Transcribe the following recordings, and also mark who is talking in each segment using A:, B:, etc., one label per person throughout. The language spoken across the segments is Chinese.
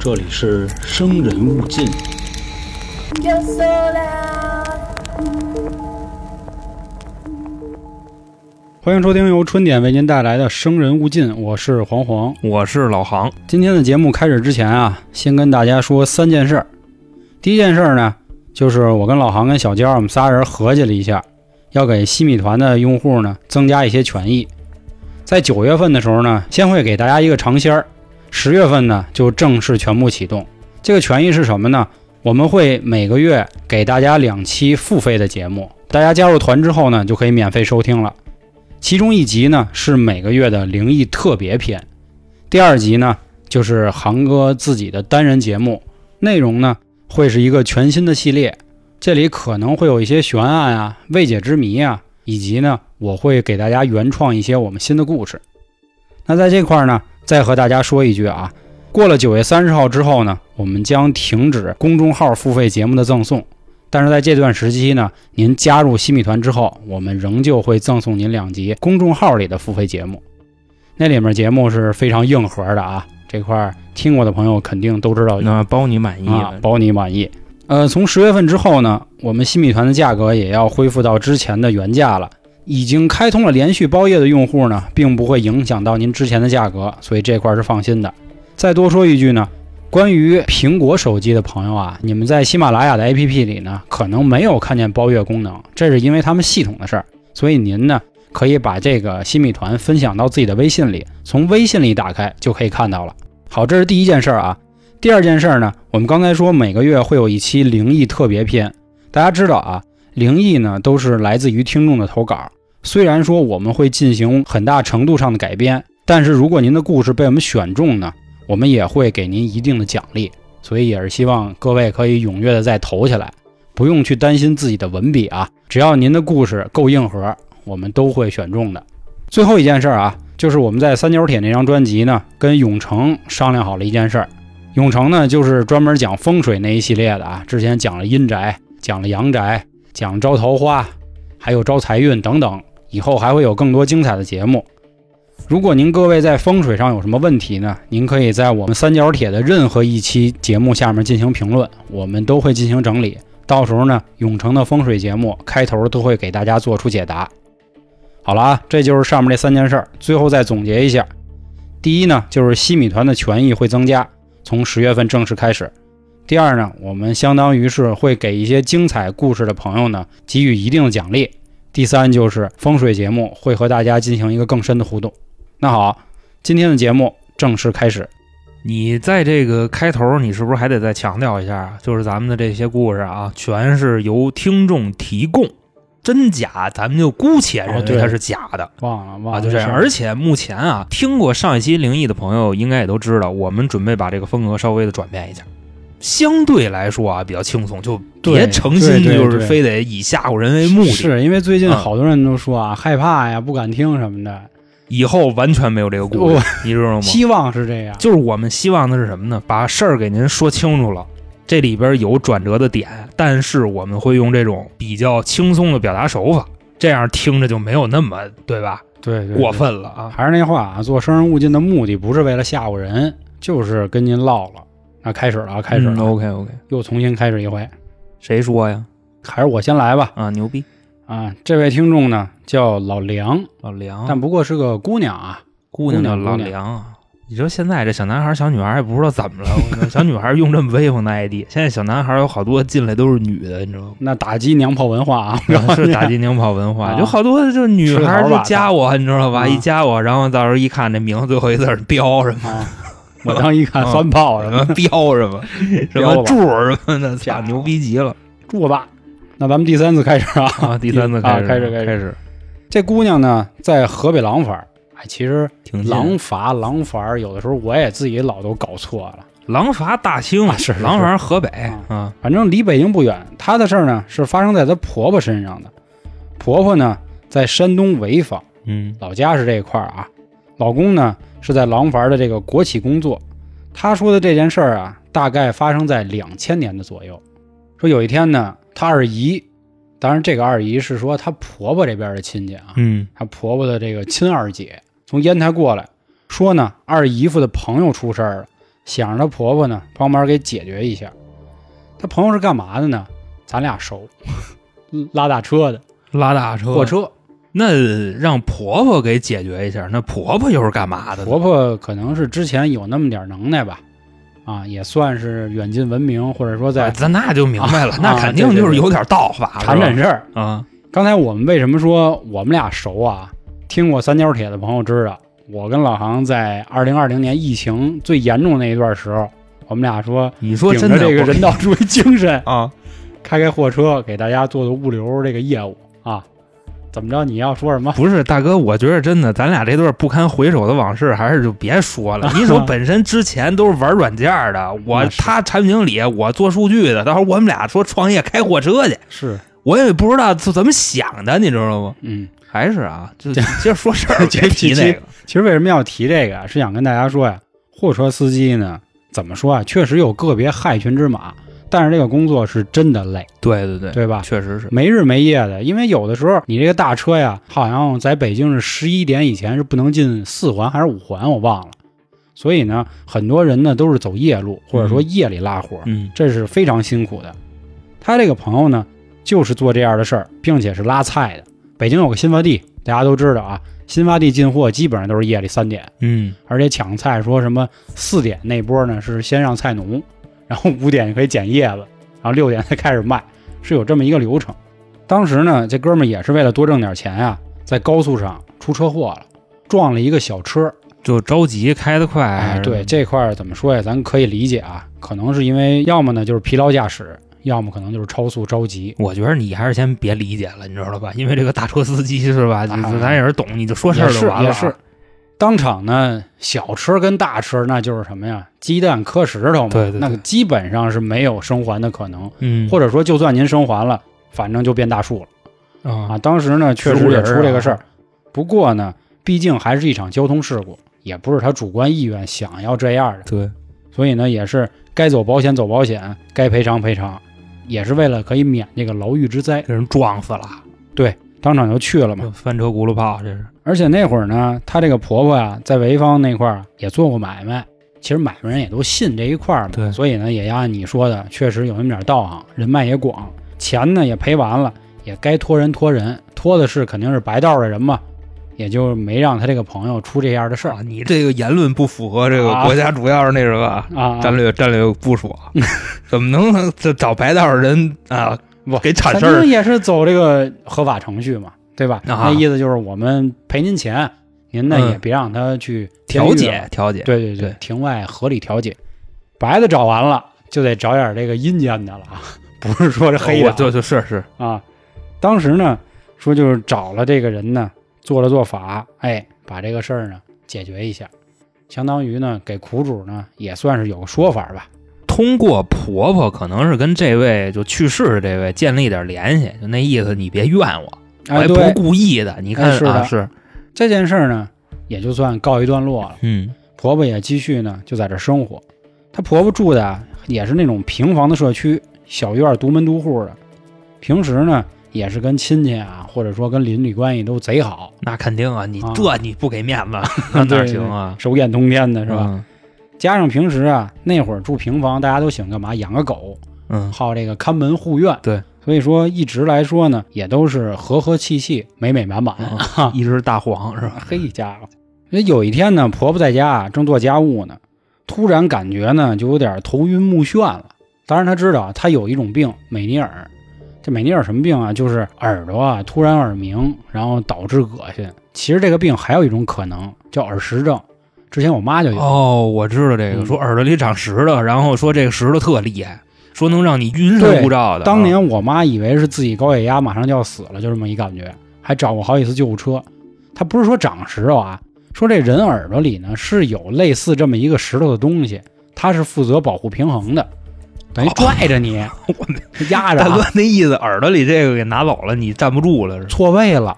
A: 这里是生人勿近。
B: Yo sola,
A: 欢迎收听由春点为您带来的《生人勿近》，我是黄黄。
C: 我是老杭，
A: 今天的节目开始之前啊，先跟大家说三件事儿。第一件事儿呢，就是我跟老杭跟小娇我们仨人合计了一下，要给西米团的用户呢增加一些权益。在九月份的时候呢，先会给大家一个尝鲜儿，十月份呢就正式全部启动。这个权益是什么呢？我们会每个月给大家两期付费的节目，大家加入团之后呢，就可以免费收听了。其中一集呢是每个月的灵异特别篇，第二集呢就是航哥自己的单人节目，内容呢会是一个全新的系列，这里可能会有一些悬案啊、未解之谜啊，以及呢我会给大家原创一些我们新的故事。那在这块儿呢，再和大家说一句啊，过了九月三十号之后呢，我们将停止公众号付费节目的赠送。但是在这段时期呢，您加入新米团之后，我们仍旧会赠送您两集公众号里的付费节目。那里面节目是非常硬核的啊，这块儿听过的朋友肯定都知道，
C: 那包你满意
A: 啊，包你满意。呃，从十月份之后呢，我们新米团的价格也要恢复到之前的原价了。已经开通了连续包夜的用户呢，并不会影响到您之前的价格，所以这块是放心的。再多说一句呢，关于苹果手机的朋友啊，你们在喜马拉雅的 APP 里呢，可能没有看见包月功能，这是因为他们系统的事儿。所以您呢，可以把这个新米团分享到自己的微信里，从微信里打开就可以看到了。好，这是第一件事儿啊。第二件事儿呢，我们刚才说每个月会有一期灵异特别篇，大家知道啊，灵异呢都是来自于听众的投稿。虽然说我们会进行很大程度上的改编，但是如果您的故事被我们选中呢，我们也会给您一定的奖励。所以也是希望各位可以踊跃的再投起来，不用去担心自己的文笔啊，只要您的故事够硬核，我们都会选中的。最后一件事儿啊，就是我们在三角铁那张专辑呢，跟永成商量好了一件事儿。永成呢，就是专门讲风水那一系列的啊，之前讲了阴宅，讲了阳宅，讲招桃花，还有招财运等等。以后还会有更多精彩的节目。如果您各位在风水上有什么问题呢？您可以在我们三角铁的任何一期节目下面进行评论，我们都会进行整理。到时候呢，永城的风水节目开头都会给大家做出解答。好了啊，这就是上面这三件事儿。最后再总结一下：第一呢，就是西米团的权益会增加，从十月份正式开始；第二呢，我们相当于是会给一些精彩故事的朋友呢给予一定的奖励。第三就是风水节目会和大家进行一个更深的互动。那好，今天的节目正式开始。
C: 你在这个开头，你是不是还得再强调一下啊？就是咱们的这些故事啊，全是由听众提供，真假咱们就姑且认为它是假的。
A: 忘了忘了，
C: 啊，就这样。而且目前啊，听过上一期灵异的朋友应该也都知道，我们准备把这个风格稍微的转变一下，相对来说啊比较轻松，就别
A: 对
C: 诚心就是非得以吓唬人为目的。
A: 是因为最近
C: 嗯
A: 好多人都说啊，害怕呀，不敢听什么的。
C: 以后完全没有这个故
A: 我
C: 事，你知道吗？
A: 希望是这样。
C: 就是我们希望的是什么呢？把事儿给您说清楚了，这里边有转折的点，但是我们会用这种比较轻松的表达手法，这样听着就没有那么对吧？
A: 对对，
C: 过。分了啊！
A: 还是那话啊，做生人勿近的目的不是为了吓唬人，就是跟您唠唠。那开始了啊，开始了
C: ，OK OK，
A: 又重新开始一回。
C: 谁说呀？
A: 还是我先来吧。
C: 啊，牛逼！
A: 啊，这位听众呢叫老梁，
C: 老梁，
A: 但不过是个姑娘啊。
C: 姑娘叫老梁啊。你说现在这小男孩、小女孩也不知道怎么了，小女孩用这么威风的 ID，现在小男孩有好多进来都是女的，你知道吗？
A: 那打击娘炮文化啊，
C: 是打击娘炮文化，
A: 啊
C: 好多就女孩就加我，你知道吧？
A: 啊
C: 一加我，然后到时候一看这名字最后一字儿标什么
A: 啊！我当一看
C: 啊
A: 酸炮什么
C: 什么标什么 什么柱什么的，操
A: 家伙
C: 牛逼极了
A: 柱子。那咱们第三次开始啊，
C: 啊！第三次
A: 啊
C: 开始
A: 开始开始。
C: 开始，
A: 这姑娘呢，在河北廊坊。哎，其实
C: 挺
A: 廊坊廊坊有的时候我也自己老都搞错了。
C: 廊坊大兴
A: 啊是是
C: 廊坊河北
A: 啊
C: 啊，
A: 反正离北京不远。她的事儿呢是发生在她婆婆身上的。婆婆呢在山东潍坊，
C: 嗯
A: 老家是这一块儿啊。老公呢是在廊坊的这个国企工作。他说的这件事儿啊，大概发生在两千年的左右。说有一天呢，他二姨，当然这个二姨是说她婆婆这边的亲戚啊，
C: 嗯
A: 她婆婆的这个亲二姐从烟台过来，说呢二姨夫的朋友出事儿了，想让她婆婆呢帮忙给解决一下。她朋友是干嘛的呢？咱俩熟，拉大车的，
C: 拉大车，
A: 货车。
C: 那让婆婆给解决一下，那婆婆又是干嘛的？
A: 婆婆可能是之前有那么点能耐吧，啊，也算是远近闻名，或者说在
C: 咱咱那就明白了，
A: 啊
C: 那肯定就是有点道法，
A: 铲铲事儿。
C: 啊。
A: 刚才我们为什么说我们俩熟啊？听过三角铁的朋友知道，我跟老航在二零二零年疫情最严重那一段时候，我们俩说
C: 你说真的
A: 这个人道主义精神，
C: 啊，
A: 开开货车给大家做做物流这个业务啊。怎么着？你要说什么？
C: 不是大哥，我觉得真的，咱俩这段不堪回首的往事，还是就别说了。你说本身之前都是玩软件的，我他产品经理，我做数据的，到时候我们俩说创业开货车去，
A: 是，
C: 我也不知道是怎么想的，你知道吗？
A: 嗯，
C: 还是啊，就 接着说事儿，别提
A: 这
C: 那个。
A: 其实为什么要提这个啊？是想跟大家说呀，货车司机呢，怎么说啊？确实有个别害群之马，但是这个工作是真的累，
C: 对对对，
A: 对吧？
C: 确实是。
A: 没日没夜的，因为有的时候你这个大车呀，好像在北京是十一点以前是不能进四环还是五环，我忘了。所以呢，很多人呢都是走夜路，或者说夜里拉活，
C: 嗯
A: 这是非常辛苦的。他这个朋友呢，就是做这样的事儿，并且是拉菜的。北京有个新发地，大家都知道啊，新发地进货基本上都是夜里三点，
C: 嗯，
A: 而且抢菜说什么四点那波呢是先让菜农，然后五点就可以捡叶子，然后六点才开始卖，是有这么一个流程。当时呢，这哥们儿也是为了多挣点钱呀、在高速上出车祸了，撞了一个小车。
C: 就着急开得快。
A: 哎，对这块儿怎么说呀？咱可以理解啊，可能是因为要么呢就是疲劳驾驶，要么可能就是超速着急。
C: 我觉得你还是先别理解了，你知道吧？因为这个大车司机是吧？咱也是懂，你就说事儿就完了啊。
A: 也是，当场呢，小车跟大车那就是什么呀？鸡蛋磕石头嘛，
C: 对对对
A: 那个基本上是没有生还的可能，
C: 嗯，
A: 或者说就算您生还了，反正就变大树了啊。
C: 啊，
A: 当时呢，确实也出这个事儿不过呢，毕竟还是一场交通事故，也不是他主观意愿想要这样的，
C: 对，
A: 所以呢，也是该走保险走保险，该赔偿赔偿，也是为了可以免这个牢狱之灾。
C: 给人撞死了，对
A: 当场就去了嘛。
C: 翻车轱辘炮，这是。
A: 而且那会儿呢，她这个婆婆呀，在潍坊那块儿也做过买卖，其实买卖人也都信这一块儿嘛，
C: 对
A: 所以呢，也按你说的，确实有那么点道行，人脉也广，钱呢也赔完了，也该托人托人，托的是肯定是白道的人嘛，也就没让他这个朋友出这样的事儿
C: 啊，你这个言论不符合这个
A: 啊
C: 国家主要是那什么
A: 啊。
C: 战略战略部署啊，怎么能 这找白道的人啊
A: 不
C: 给铲
A: 肯
C: 事儿
A: 定？也是走这个合法程序嘛，对吧？
C: 啊。
A: 那意思就是我们赔您钱，您呢
C: 嗯。
A: 也别让他去
C: 调解调解，
A: 对对对，庭外合理调解。白的找完了，就得找点这个阴间的了啊，不是说这黑的啊、
C: 我就就是是。
A: 啊。当时呢，说就是找了这个人呢，做了做法，哎，把这个事儿呢解决一下，相当于呢给苦主呢也算是有个说法吧。
C: 通过婆婆可能是跟这位就去世的这位建立点联系，就那意思，你别怨我，我
A: 哎，
C: 也不
A: 对
C: 故意的。你看
A: 哎是的
C: 啊，是，
A: 这件事儿呢，也就算告一段落了。
C: 嗯
A: 婆婆也继续呢就在这生活。她婆婆住的啊也是那种平房的社区，小院儿独门独户的。平时呢也是跟亲戚啊，或者说跟邻里关系都贼好，
C: 那肯定啊，你
A: 啊
C: 这你不给面子，那哪行啊？
A: 手眼通天的是吧？
C: 嗯？
A: 加上平时啊那会儿住平房，大家都喜欢干嘛？养个狗，
C: 嗯，
A: 好这个看门护院。
C: 对，
A: 所以说一直来说呢，也都是和和气气、美美满满。
C: 嗯一只大黄是吧？
A: 嘿家伙！那有一天呢，婆婆在家啊正做家务呢，突然感觉呢就有点头晕目眩了。当然她知道啊她有一种病美尼尔，这美尼尔什么病啊？就是耳朵啊突然耳鸣，然后导致恶心。其实这个病还有一种可能叫耳石症，之前我妈就有。
C: 哦，我知道这个，
A: 嗯
C: 说耳朵里长石头，然后说这个石头特厉害，说能让你晕
A: 对
C: 神无照的。
A: 当年我妈以为是自己高血压马上就要死了，就这么一感觉，还找过好几次救护车。她不是说长石头啊，说这人耳朵里呢是有类似这么一个石头的东西，它是负责保护平衡的，等于拽着你，我压着、
C: 大哥
A: 啊，
C: 那意思，耳朵里这个给拿走了，你站不住了？
A: 错位了，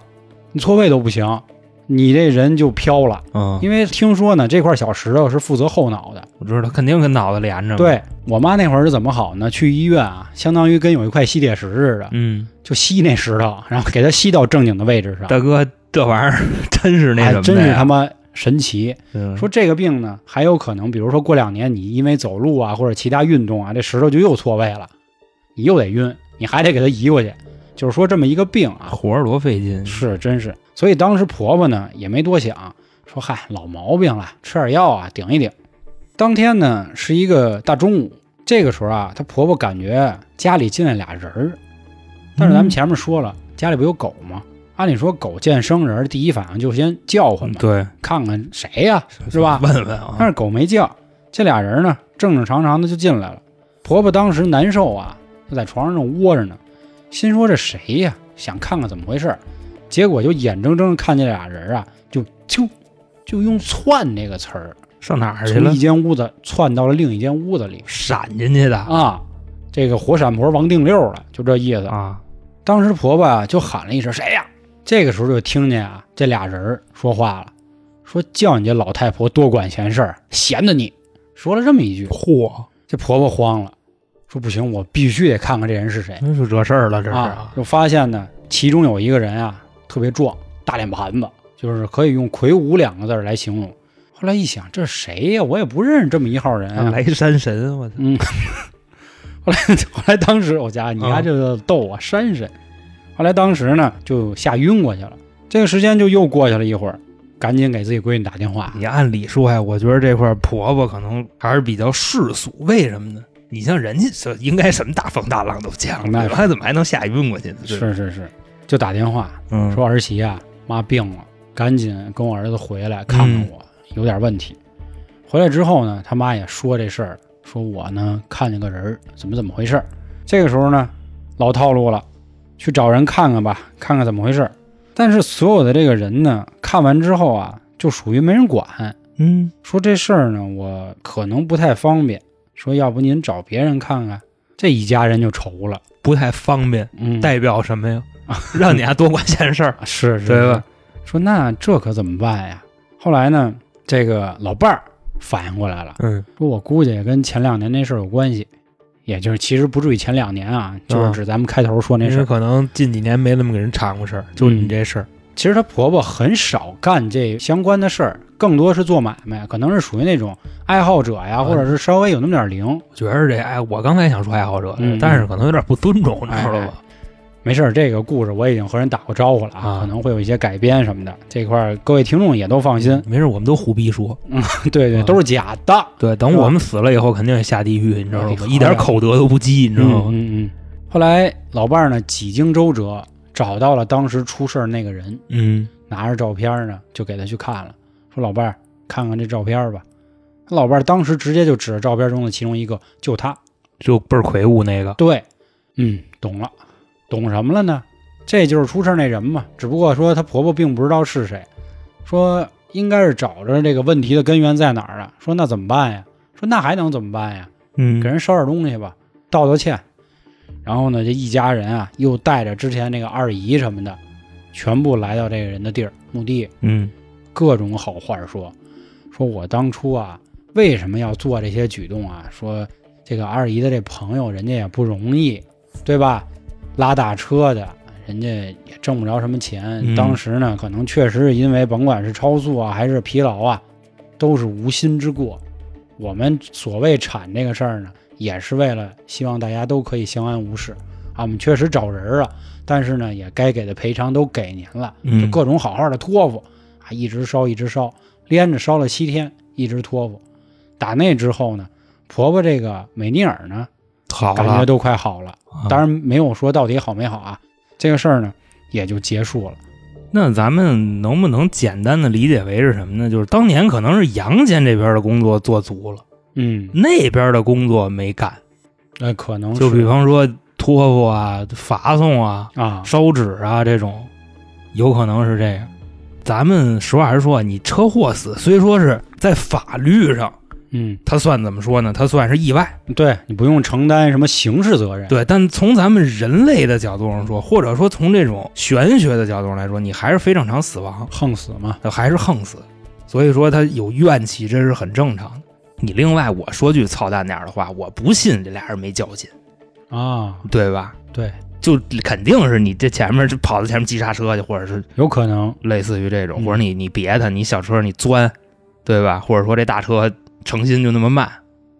A: 你错位都不行，你这人就飘了。
C: 嗯，
A: 因为听说呢，这块小石头是负责后脑的。
C: 我知道，肯定跟脑子连着。，
A: 对我妈那会儿是怎么好呢？去医院啊，相当于跟有一块吸铁石似的，
C: 嗯，
A: 就吸那石头，然后给它吸到正经的位置上。
C: 大哥，这玩意儿真是那什么
A: 真是他妈神奇。
C: 嗯
A: 说这个病呢，还有可能，比如说过两年你因为走路啊或者其他运动啊，这石头就又错位了，你又得晕，你还得给它移过去。就是说这么一个病啊，
C: 活着多费劲，
A: 是真是。所以当时婆婆呢也没多想，说嗨老毛病了，吃点药啊顶一顶。当天呢是一个大中午，这个时候啊，她婆婆感觉家里进来俩人儿，但是咱们前面说了，家里不有狗吗？按理说狗见生人，第一反应就先叫唤嘛，
C: 对，
A: 看看谁呀、是吧？
C: 问问啊，
A: 但是狗没叫，这俩人呢正正常常的就进来了。婆婆当时难受啊，就在床上正窝着呢，心说这谁呀？想看看怎么回事儿，结果就眼睁睁看见这俩人啊，就就就用窜这个词儿，
C: 上哪儿去了
A: 从一？间屋子窜到了另一间屋子里
C: 闪进去的
A: 啊。这个活闪婆王定六了，就这意思。
C: 啊，
A: 当时婆婆啊就喊了一声“谁呀”，这个时候就听见啊这俩人儿说话了，说叫你这老太婆多管闲事儿，闲的你。说了这么一句，
C: 嚯，
A: 这婆婆慌了，说不行，我必须得看看这人是谁
C: 那就惹事儿了，这是
A: 啊！就发现呢，其中有一个人啊特别壮，大脸盘子，就是可以用魁梧两个字来形容。后来一想，这谁呀？我也不认识这么一号人啊。
C: 雷山神，我操，
A: 嗯，后来 后来当时我家你
C: 啊
A: 家这个逗我山神，后来当时呢就吓晕过去了。这个时间就又过去了一会儿，赶紧给自己闺女打电话。
C: 你按理说呀，我觉得这块婆婆可能还是比较世俗，为什么呢？你像人家这应该什么大风大浪都见过，
A: 那
C: 对吧还怎么还能吓晕过去呢？
A: 是是是，就打电话
C: 嗯，
A: 说儿媳啊妈病了，赶紧跟我儿子回来看看我，有点问题。回来之后呢，他妈也说这事儿，说我呢看见个人儿，怎么怎么回事儿。这个时候呢，老套路了，去找人看看吧，看看怎么回事儿。但是所有的这个人呢，看完之后啊，就属于没人管，
C: 嗯，
A: 说这事儿呢，我可能不太方便，说要不您找别人看看。这一家人就愁了，
C: 不太方便，
A: 嗯，
C: 代表什么呀？让你还多管闲事儿，
A: 是是，
C: 对吧？
A: 说那这可怎么办呀？后来呢，这个老伴儿反应过来了，
C: 嗯，
A: 说我估计也跟前两年那事儿有关系，也就是其实不至于前两年啊，就是指咱们开头说那事儿。
C: 可能近几年没怎么给人掺过事儿，就你这事儿，
A: 其实她婆婆很少干这相关的事儿，更多是做买卖，可能是属于那种爱好者呀，
C: 啊
A: 或者是稍微有那么点灵。
C: 我觉得这哎，我刚才想说爱好者，
A: 嗯
C: 但是可能有点不尊重，你知道
A: 哎
C: 吧？
A: 没事儿，这个故事我已经和人打过招呼了啊，
C: 啊
A: 可能会有一些改编什么的，这块儿各位听众也都放心。
C: 没事，我们都胡逼说。
A: 对对，
C: 啊
A: 都是假的。
C: 对，等我们死了以后，肯定也下地狱，你知道吗？一点口德都不积，你知道吗？
A: 嗯嗯。后来老伴儿呢几经周折，找到了当时出事儿那个人，
C: 嗯，
A: 拿着照片呢就给他去看了，说老伴儿看看这照片吧。他老伴儿当时直接就指着照片中的其中一个，就他。
C: 就倍儿魁梧那个。
A: 对，嗯，懂了，懂什么了呢？这就是出事儿那人嘛。只不过说她婆婆并不知道是谁，说应该是找着这个问题的根源在哪儿了。说那怎么办呀？说那还能怎么办呀？
C: 嗯
A: 给人捎点东西吧，道道歉。然后呢，这一家人啊，又带着之前那个二姨什么的，全部来到这个人的地儿墓地，
C: 嗯
A: 各种好话说，说我当初啊，为什么要做这些举动啊？说这个二姨的这朋友，人家也不容易，对吧？拉大车的，人家也挣不着什么钱。
C: 嗯
A: 当时呢，可能确实是因为甭管是超速啊，还是疲劳啊，都是无心之过。我们所谓铲这个事儿呢，也是为了希望大家都可以相安无事啊。我们确实找人了，但是呢，也该给的赔偿都给您了，就
C: 嗯
A: 各种好好的托付啊，一直烧一直烧，连着烧了七天，一直托付。打那之后呢，婆婆这个美尼尔呢，
C: 好了，
A: 感觉都快好了。
C: 啊
A: 当然没有说到底好没好啊，这个事儿呢也就结束了。
C: 那咱们能不能简单的理解为是什么呢？就是当年可能是杨坚这边的工作做足了，
A: 嗯，
C: 那边的工作没干。
A: 那可能
C: 就比方说托付啊、发送啊、
A: 啊，
C: 烧纸啊这种，有可能是这样。咱们实话实说，你车祸死，虽说是在法律上，
A: 嗯，
C: 他算怎么说呢？他算是意外，
A: 对你不用承担什么刑事责任。
C: 对。但从咱们人类的角度上说，或者说从这种玄学的角度上来说，你还是非正常死亡，
A: 横死嘛。
C: 还是横死。所以说他有怨气，这是很正常的。你另外我说句操蛋点儿的话，我不信这俩人没交劲，
A: 啊，
C: 对吧？
A: 对，
C: 就肯定是你这前面就跑到前面急刹车去，或者是
A: 有可能，
C: 类似于这种，
A: 嗯
C: 或者你你别他，你小车你钻，对吧？或者说这大车诚心就那么慢。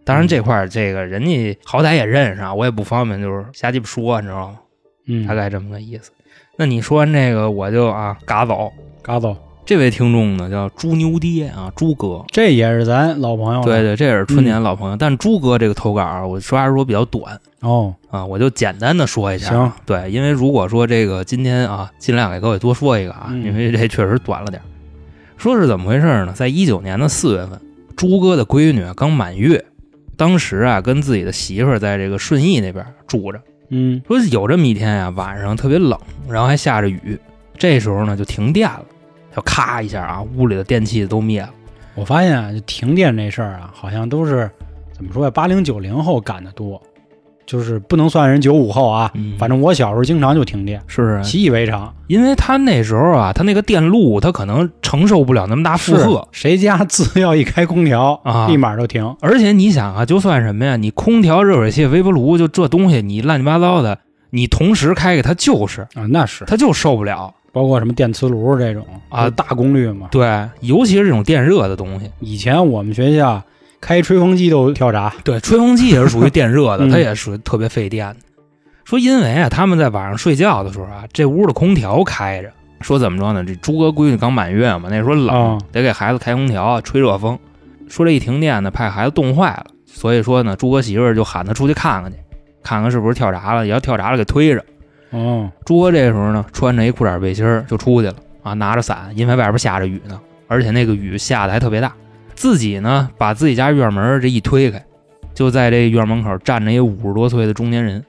C: 当然这块儿这个人家好歹也认识啊，我也不方便就是瞎鸡巴说，你知道吗？
A: 嗯，
C: 大概这么个意思。那你说完这个，我就啊嘎走。
A: 嘎走，
C: 这位听众呢叫猪牛爹啊，猪哥。
A: 这也是咱老朋友了。
C: 对对，这也是春年老朋友。但猪哥这个投稿啊，我实话实说比较短
A: 哦，
C: 啊，我就简单的说一下。
A: 行，
C: 对，因为如果说这个今天啊，尽量给各位多说一个啊，
A: 嗯
C: 因为这确实短了点儿。说是怎么回事呢？在一九年的四月份，猪哥的闺女啊刚满月，当时啊跟自己的媳妇儿在这个顺义那边住着。
A: 嗯
C: 说有这么一天呀、晚上特别冷，然后还下着雨，这时候呢就停电了，就咔一下啊，屋里的电器都灭了。
A: 我发现啊，就停电这事儿啊，好像都是怎么说呀？八零九零后干的多，就是不能算人九五后啊。
C: 嗯
A: 反正我小时候经常就停电，
C: 是啊，
A: 习以为常。
C: 因为他那时候啊，他那个电路他可能承受不了那么大负荷，
A: 谁家自 要一开空调
C: 啊
A: 立马就停。
C: 而且你想啊，就算什么呀，你空调、热水器、微波炉，就这东西，你乱七八糟的，你同时开开，它就是，
A: 啊，那是
C: 它就受不了。
A: 包括什么电磁炉这种
C: 啊
A: 大功率嘛。
C: 对，尤其是这种电热的东西，
A: 以前我们学校开吹风机都跳闸，
C: 对，吹风机也是属于电热的，
A: 嗯
C: 它也属于特别费电的。说因为啊，他们在晚上睡觉的时候啊，这屋的空调开着，说怎么着呢？这朱哥闺女刚满月嘛，那时候冷，
A: 啊
C: 得给孩子开空调啊，吹热风。说这一停电呢，怕孩子冻坏了，所以说呢，朱哥媳妇儿就喊他出去看看去，看看是不是跳闸了，也要跳闸了给推着。
A: 哦，
C: 朱哥这时候呢，穿着一裤衩背心儿就出去了啊，拿着伞，因为外边下着雨呢，而且那个雨下的还特别大。自己呢，把自己家院门这一推开，就在这院门口站着一五十多岁的中年人。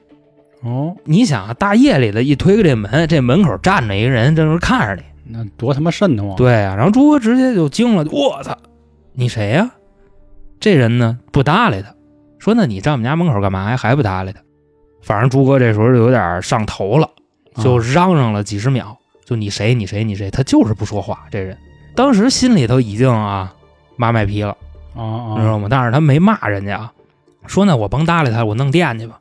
A: 哦，
C: 你想啊，大夜里的一推开这门，这门口站着一个人，正是看着你。
A: 那多他妈瘆得慌。，
C: 对啊，然后朱哥直接就惊了，我操，你谁呀、这人呢不搭理他，说那你站我们家门口干嘛呀？还不搭理他？反正朱哥这时候就有点上头了。就
A: 啊
C: 嚷嚷了几十秒，就你谁你谁你谁，他就是不说话。这人当时心里头已经啊妈卖批了，你知道吗？但是他没骂人家啊，说那我甭搭理他，我弄电去吧。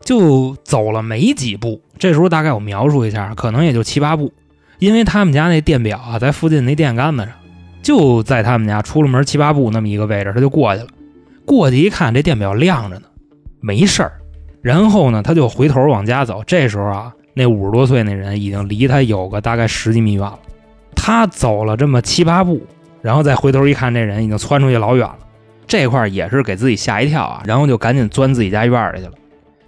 C: 就走了没几步，这时候大概我描述一下，可能也就七八步，因为他们家那电表啊在附近那电杆子上，就在他们家出了门七八步那么一个位置，他就过去了。过去一看，这电表亮着呢，没事儿。然后呢，他就回头往家走。这时候啊，那五十多岁那人已经离他有个大概十几米远了。他走了这么七八步，然后再回头一看，这人已经窜出去老远了。这块也是给自己吓一跳啊，然后就赶紧钻自己家院里去了。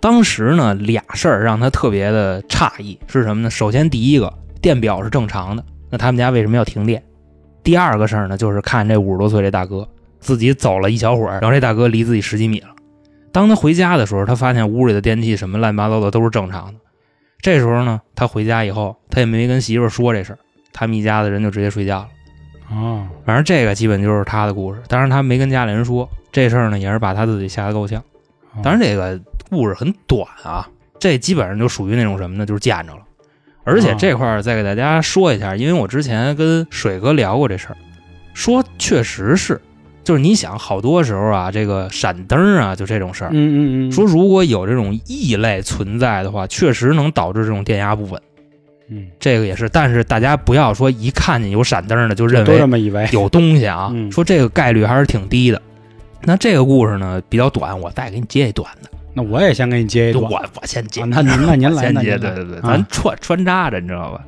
C: 当时呢，俩事儿让他特别的诧异，是什么呢？首先第一个，电表是正常的，那他们家为什么要停电？第二个事儿呢，就是看这五十多岁这大哥自己走了一小会儿，然后这大哥离自己十几米了。当他回家的时候，他发现屋里的电器什么乱七八糟的都是正常的。这时候呢，他回家以后，他也没跟媳妇说这事儿，他们一家子人就直接睡觉了。
A: 啊！
C: 反正这个基本就是他的故事，当然他没跟家里人说这事儿呢，也是把他自己吓得够呛。
A: 啊
C: 当然这个故事很短啊，这基本上就属于那种什么呢，就是见着了。而且这块儿再给大家说一下，因为我之前跟水哥聊过这事儿，说确实是，就是你想好多时候啊，这个闪灯啊，就这种事儿，
A: 嗯嗯嗯，
C: 说如果有这种异类存在的话，确实能导致这种电压不稳。
A: 嗯，
C: 这个也是，但是大家不要说一看见有闪灯的就认
A: 都
C: 为
A: 这么以为。
C: 有东西啊，
A: 嗯
C: 说这个概率还是挺低的。那这个故事呢比较短，我再给你接一短的。
A: 那我也先给你接一
C: 我
A: 段。
C: 我先接，
A: 啊那您那您来，
C: 先接，对对对，
A: 啊
C: 咱穿穿插着，你知道吧？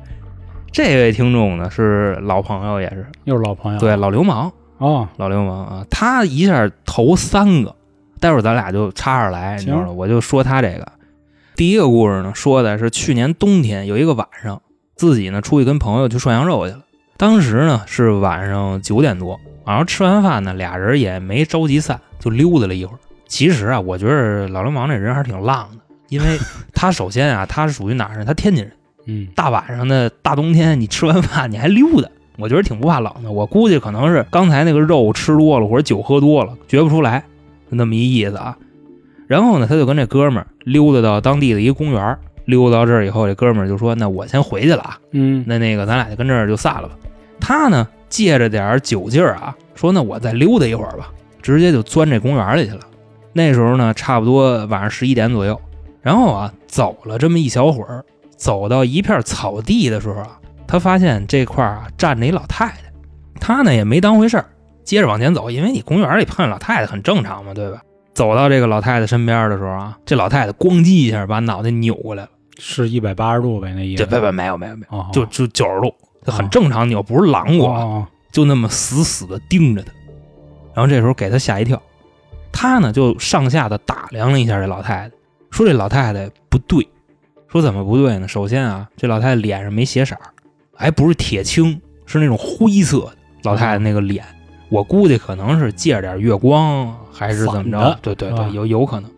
C: 这位听众呢是老朋友，也是
A: 又是老朋友。
C: 对老流氓，
A: 哦，
C: 老流氓啊，他一下头三个，待会儿咱俩就插着来，你知道吗？我就说他这个第一个故事呢，说的是去年冬天有一个晚上，自己呢出去跟朋友去涮羊肉去了。当时呢是晚上九点多，然后吃完饭呢，俩人也没着急散，就溜达了一会儿。其实啊，我觉得老流氓这人还是挺浪的，因为他首先啊，他是属于哪儿人？他天津人。
A: 嗯，
C: 大晚上的大冬天，你吃完饭你还溜达，我觉得挺不怕冷的。我估计可能是刚才那个肉吃多了，或者酒喝多了，觉不出来，就那么一意思啊。然后呢，他就跟这哥们儿溜达到当地的一个公园儿，溜达到这儿以后，这哥们儿就说：“那我先回去了啊，
A: 嗯，
C: 那那个咱俩就跟这儿就散了吧。”他呢借着点酒劲儿啊，说：“那我再溜达一会儿吧。”直接就钻这公园里去了。那时候呢，差不多晚上十一点左右。然后啊，走了这么一小会儿，走到一片草地的时候啊，他发现这块儿啊站着一老太太，他呢也没当回事儿，接着往前走，因为你公园里碰见老太太很正常嘛，对吧？走到这个老太太身边的时候啊，这老太太咣叽一下把脑袋扭过来了，
A: 是一百八十度呗，那意思。
C: 对不不没有没有没有，
A: 哦，
C: 就就九十度，就很正常扭，不是狼过，
A: 哦
C: 就那么死死的盯着他。然后这时候给他吓一跳，他呢就上下的打量了一下这老太太，说这老太太不对，说怎么不对呢？首先啊，这老太太脸上没血色儿，还不是铁青，是那种灰色的。老太太那个脸，我估计可能是借着点月光，还是怎么着？对对对，
A: 啊
C: 有有可能。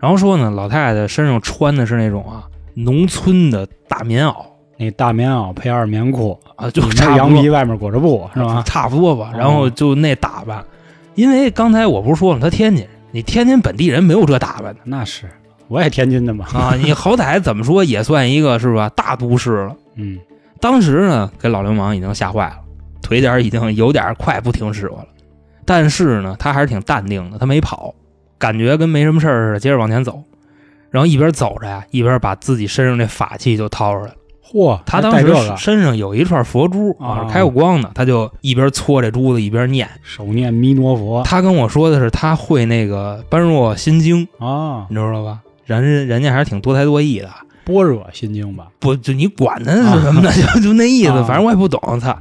C: 然后说呢，老太太身上穿的是那种啊农村的大棉袄
A: 那大棉袄配二棉裤，
C: 啊，就差
A: 羊皮，外面裹着布，是吧？
C: 差不多吧。
A: 哦
C: 然后就那打扮，因为刚才我不是说了，他天津，你天津本地人没有这打扮的
A: 那是，我也天津的嘛。
C: 啊，你好歹怎么说也算一个是吧大都市了。
A: 嗯，
C: 当时呢，给老流氓已经吓坏了，腿脚已经有点快不听使唤了。但是呢，他还是挺淡定的，他没跑，感觉跟没什么事儿似的，接着往前走。然后一边走着呀，一边把自己身上这法器就掏出来了。
A: 嚯，
C: 他当时身上有一串佛珠
A: 啊
C: 开过光的，他就一边搓这珠子一边念。
A: 手念弥陀佛
C: 他跟我说的是他会那个般若心经，
A: 啊，
C: 你知道吧？人人家还是挺多才多艺的，
A: 般若心经吧？
C: 不就你管他是什么呢？就就那意思，
A: 啊
C: 反正我也不懂。操！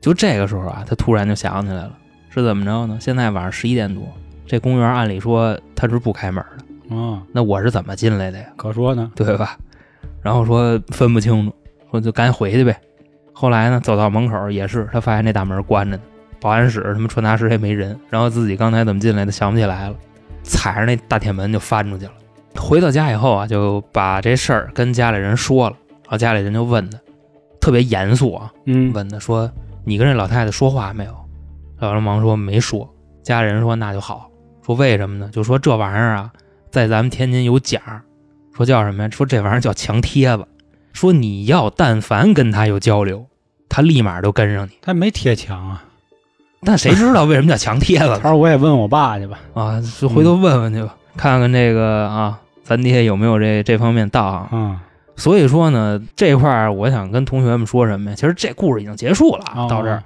C: 就这个时候啊，他突然就想起来了，是怎么着呢？现在晚上十一点多，这公园按理说他是不开门的，
A: 啊，
C: 那我是怎么进来的呀？
A: 可说呢。
C: 对吧？然后说分不清楚，说就赶紧回去呗。后来呢，走到门口也是，他发现那大门关着呢，保安室什么传达室也没人，然后自己刚才怎么进来的想不起来了，踩着那大铁门就翻出去了。回到家以后啊，就把这事儿跟家里人说了，然后家里人就问他，特别严肃啊，
A: 嗯，
C: 问他说：“你跟这老太太说话没有？”老流氓说没说。家里人说那就好，说为什么呢？就说这玩意儿啊，在咱们天津有讲，说叫什么呀？说这玩意儿叫墙贴子，说你要但凡跟他有交流，他立马就跟上你。
A: 他没贴墙啊。
C: 但谁知道为什么叫墙贴子
A: 他说 我也问我爸去吧。
C: 啊？就回头问问去吧，看看这个啊，咱爹有没有这这方面道行。
A: 嗯，
C: 所以说呢，这块儿我想跟同学们说什么呀？其实这故事已经结束了到这儿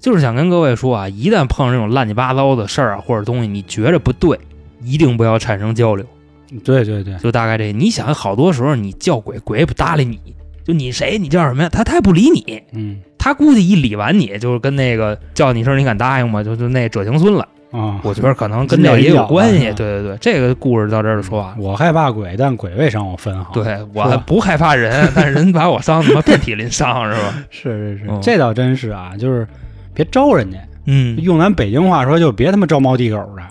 C: 就是想跟各位说啊，一旦碰上这种乱七八糟的事儿啊或者东西，你觉着不对，一定不要产生交流。
A: 对对对，
C: 就大概这，你想好多时候你叫鬼，鬼也不搭理你，就你谁，你叫什么呀？他他也不理你，
A: 嗯
C: 他估计一理完你，就是跟那个叫你一声，你敢答应吗？就就那者行孙了。
A: 啊，
C: 我觉得可能跟这个也有关系。对对对，这个故事到这儿就说完了。
A: 我害怕鬼，但鬼未伤我分毫。，
C: 对我不害怕人，但人把我伤他妈遍体鳞伤是吧？
A: 是是是，
C: 嗯
A: 这倒真是啊，就是别招人家。
C: 嗯，
A: 用咱北京话说，就别他妈招猫递狗的。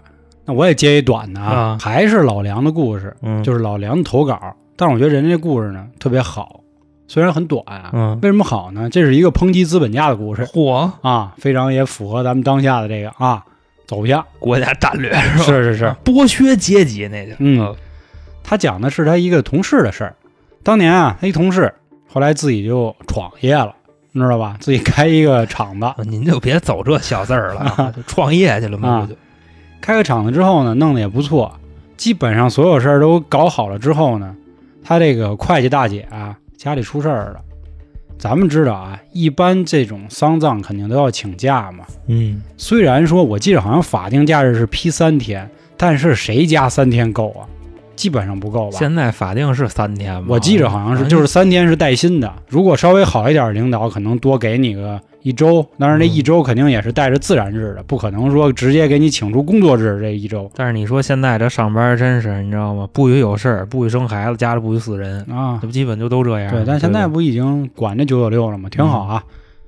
A: 那我也接一短的
C: 啊
A: 还是老梁的故事，
C: 嗯
A: 就是老梁的投稿。但是我觉得人家这故事呢特别好，虽然很短啊，
C: 嗯，
A: 为什么好呢？这是一个抨击资本家的故事
C: 嚯，
A: 啊，非常也符合咱们当下的这个啊走向。
C: 国家战略 是吧？
A: 是是是，
C: 剥削阶级那就
A: 嗯，他讲的是他一个同事的事儿。当年啊，他一同事后来自己就创业了，你知道吧？自己开一个厂子，
C: 啊您就别走这小字儿了啊，就创业去了嘛，
A: 开个厂子之后呢，弄得也不错，基本上所有事儿都搞好了之后呢，他这个会计大姐啊家里出事儿了。咱们知道啊，一般这种丧葬肯定都要请假嘛。
C: 嗯，
A: 虽然说我记得好像法定假日是批三天，但是谁家三天够啊？基本上不够吧。
C: 现在法定是三天吗？
A: 我记着好像是，就是三天是带薪的。如果稍微好一点的领导，可能多给你个一周。当然，这
C: 嗯
A: 一周肯定也是带着自然日的，不可能说直接给你请出工作日这一周
C: 但是你说现在这上班真是，你知道吗？不许有事儿，不许生孩子，家里不许死人，
A: 啊
C: 这。不基本就都这样。
A: 对，但现在不已经管这九九六了吗？挺好啊。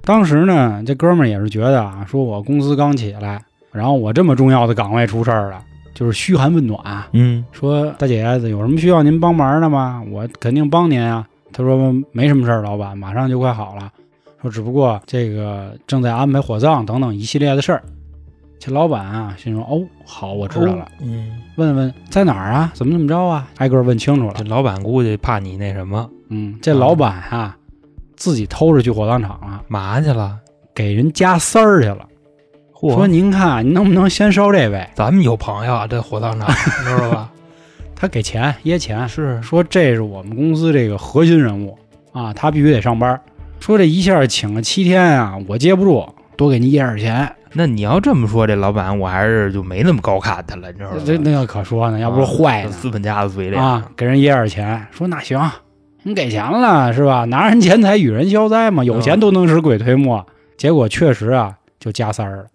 A: 当时呢，这哥们儿也是觉得啊，说我公司刚起来，然后我这么重要的岗位出事儿了，就是嘘寒问暖啊，
C: 嗯
A: 说大姐有什么需要您帮忙的吗？我肯定帮您啊。他说没什么事儿，老板，马上就快好了。说只不过这个正在安排火葬等等一系列的事儿。这老板啊，心说哦，好，我知道了。
C: 嗯，
A: 问问在哪儿啊？怎么怎么着啊？挨个问清楚了
C: 这。老板估计怕你那什么，
A: 嗯，这老板啊，自己偷着去火葬场了，
C: 嘛去了？
A: 给人加丝儿去了。
C: 嚯
A: 说您看，您能不能先烧这位？
C: 咱们有朋友啊，这火葬场，你 知道吧？
A: 他给钱掖钱，
C: 是
A: 说这是我们公司这个核心人物啊，他必须得上班。说这一下请了七天啊，我接不住，多给你掖点钱。
C: 那你要这么说，这老板我还是就没那么高看他了，你知道吗？
A: 这那个可说呢，要不是坏呢
C: 啊资本家的嘴脸
A: 啊，给人掖点钱。说那行，你给钱了是吧？拿人钱财与人消灾嘛，有钱都能使鬼推磨。结果确实啊，就加塞儿了，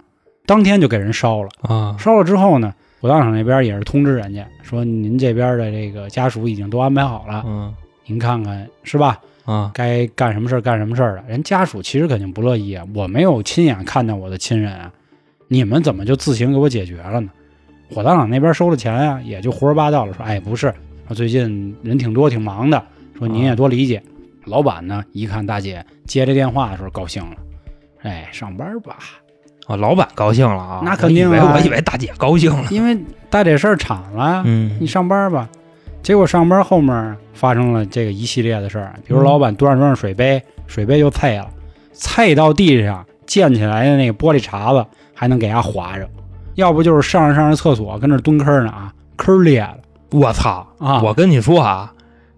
A: 当天就给人烧了。
C: 啊
A: 烧了之后呢，火葬场那边也是通知人家说，您这边的这个家属已经都安排好了，
C: 嗯
A: 您看看是吧？
C: 啊
A: 该干什么事儿干什么事儿了。人家属其实肯定不乐意啊，我没有亲眼看到我的亲人啊，你们怎么就自行给我解决了呢？火葬场那边收了钱啊、也就胡说八道了，说哎不是，说最近人挺多挺忙的，说您也多理解。老板呢一看大姐接这电话的时候高兴了，哎上班吧，
C: 啊，老板高兴了啊，
A: 那肯定啊
C: 我以为大姐高兴了，
A: 因为大姐事儿铲了，
C: 嗯
A: 你上班吧。结果上班后面发生了这个一系列的事儿，比如老板端着端着水杯，水杯就碎了，碎到地上溅起来的那个玻璃碴子还能给它划着，要不就是上着上着厕所跟那蹲坑呢啊，坑裂了
C: 我操
A: 啊！
C: 我跟你说啊，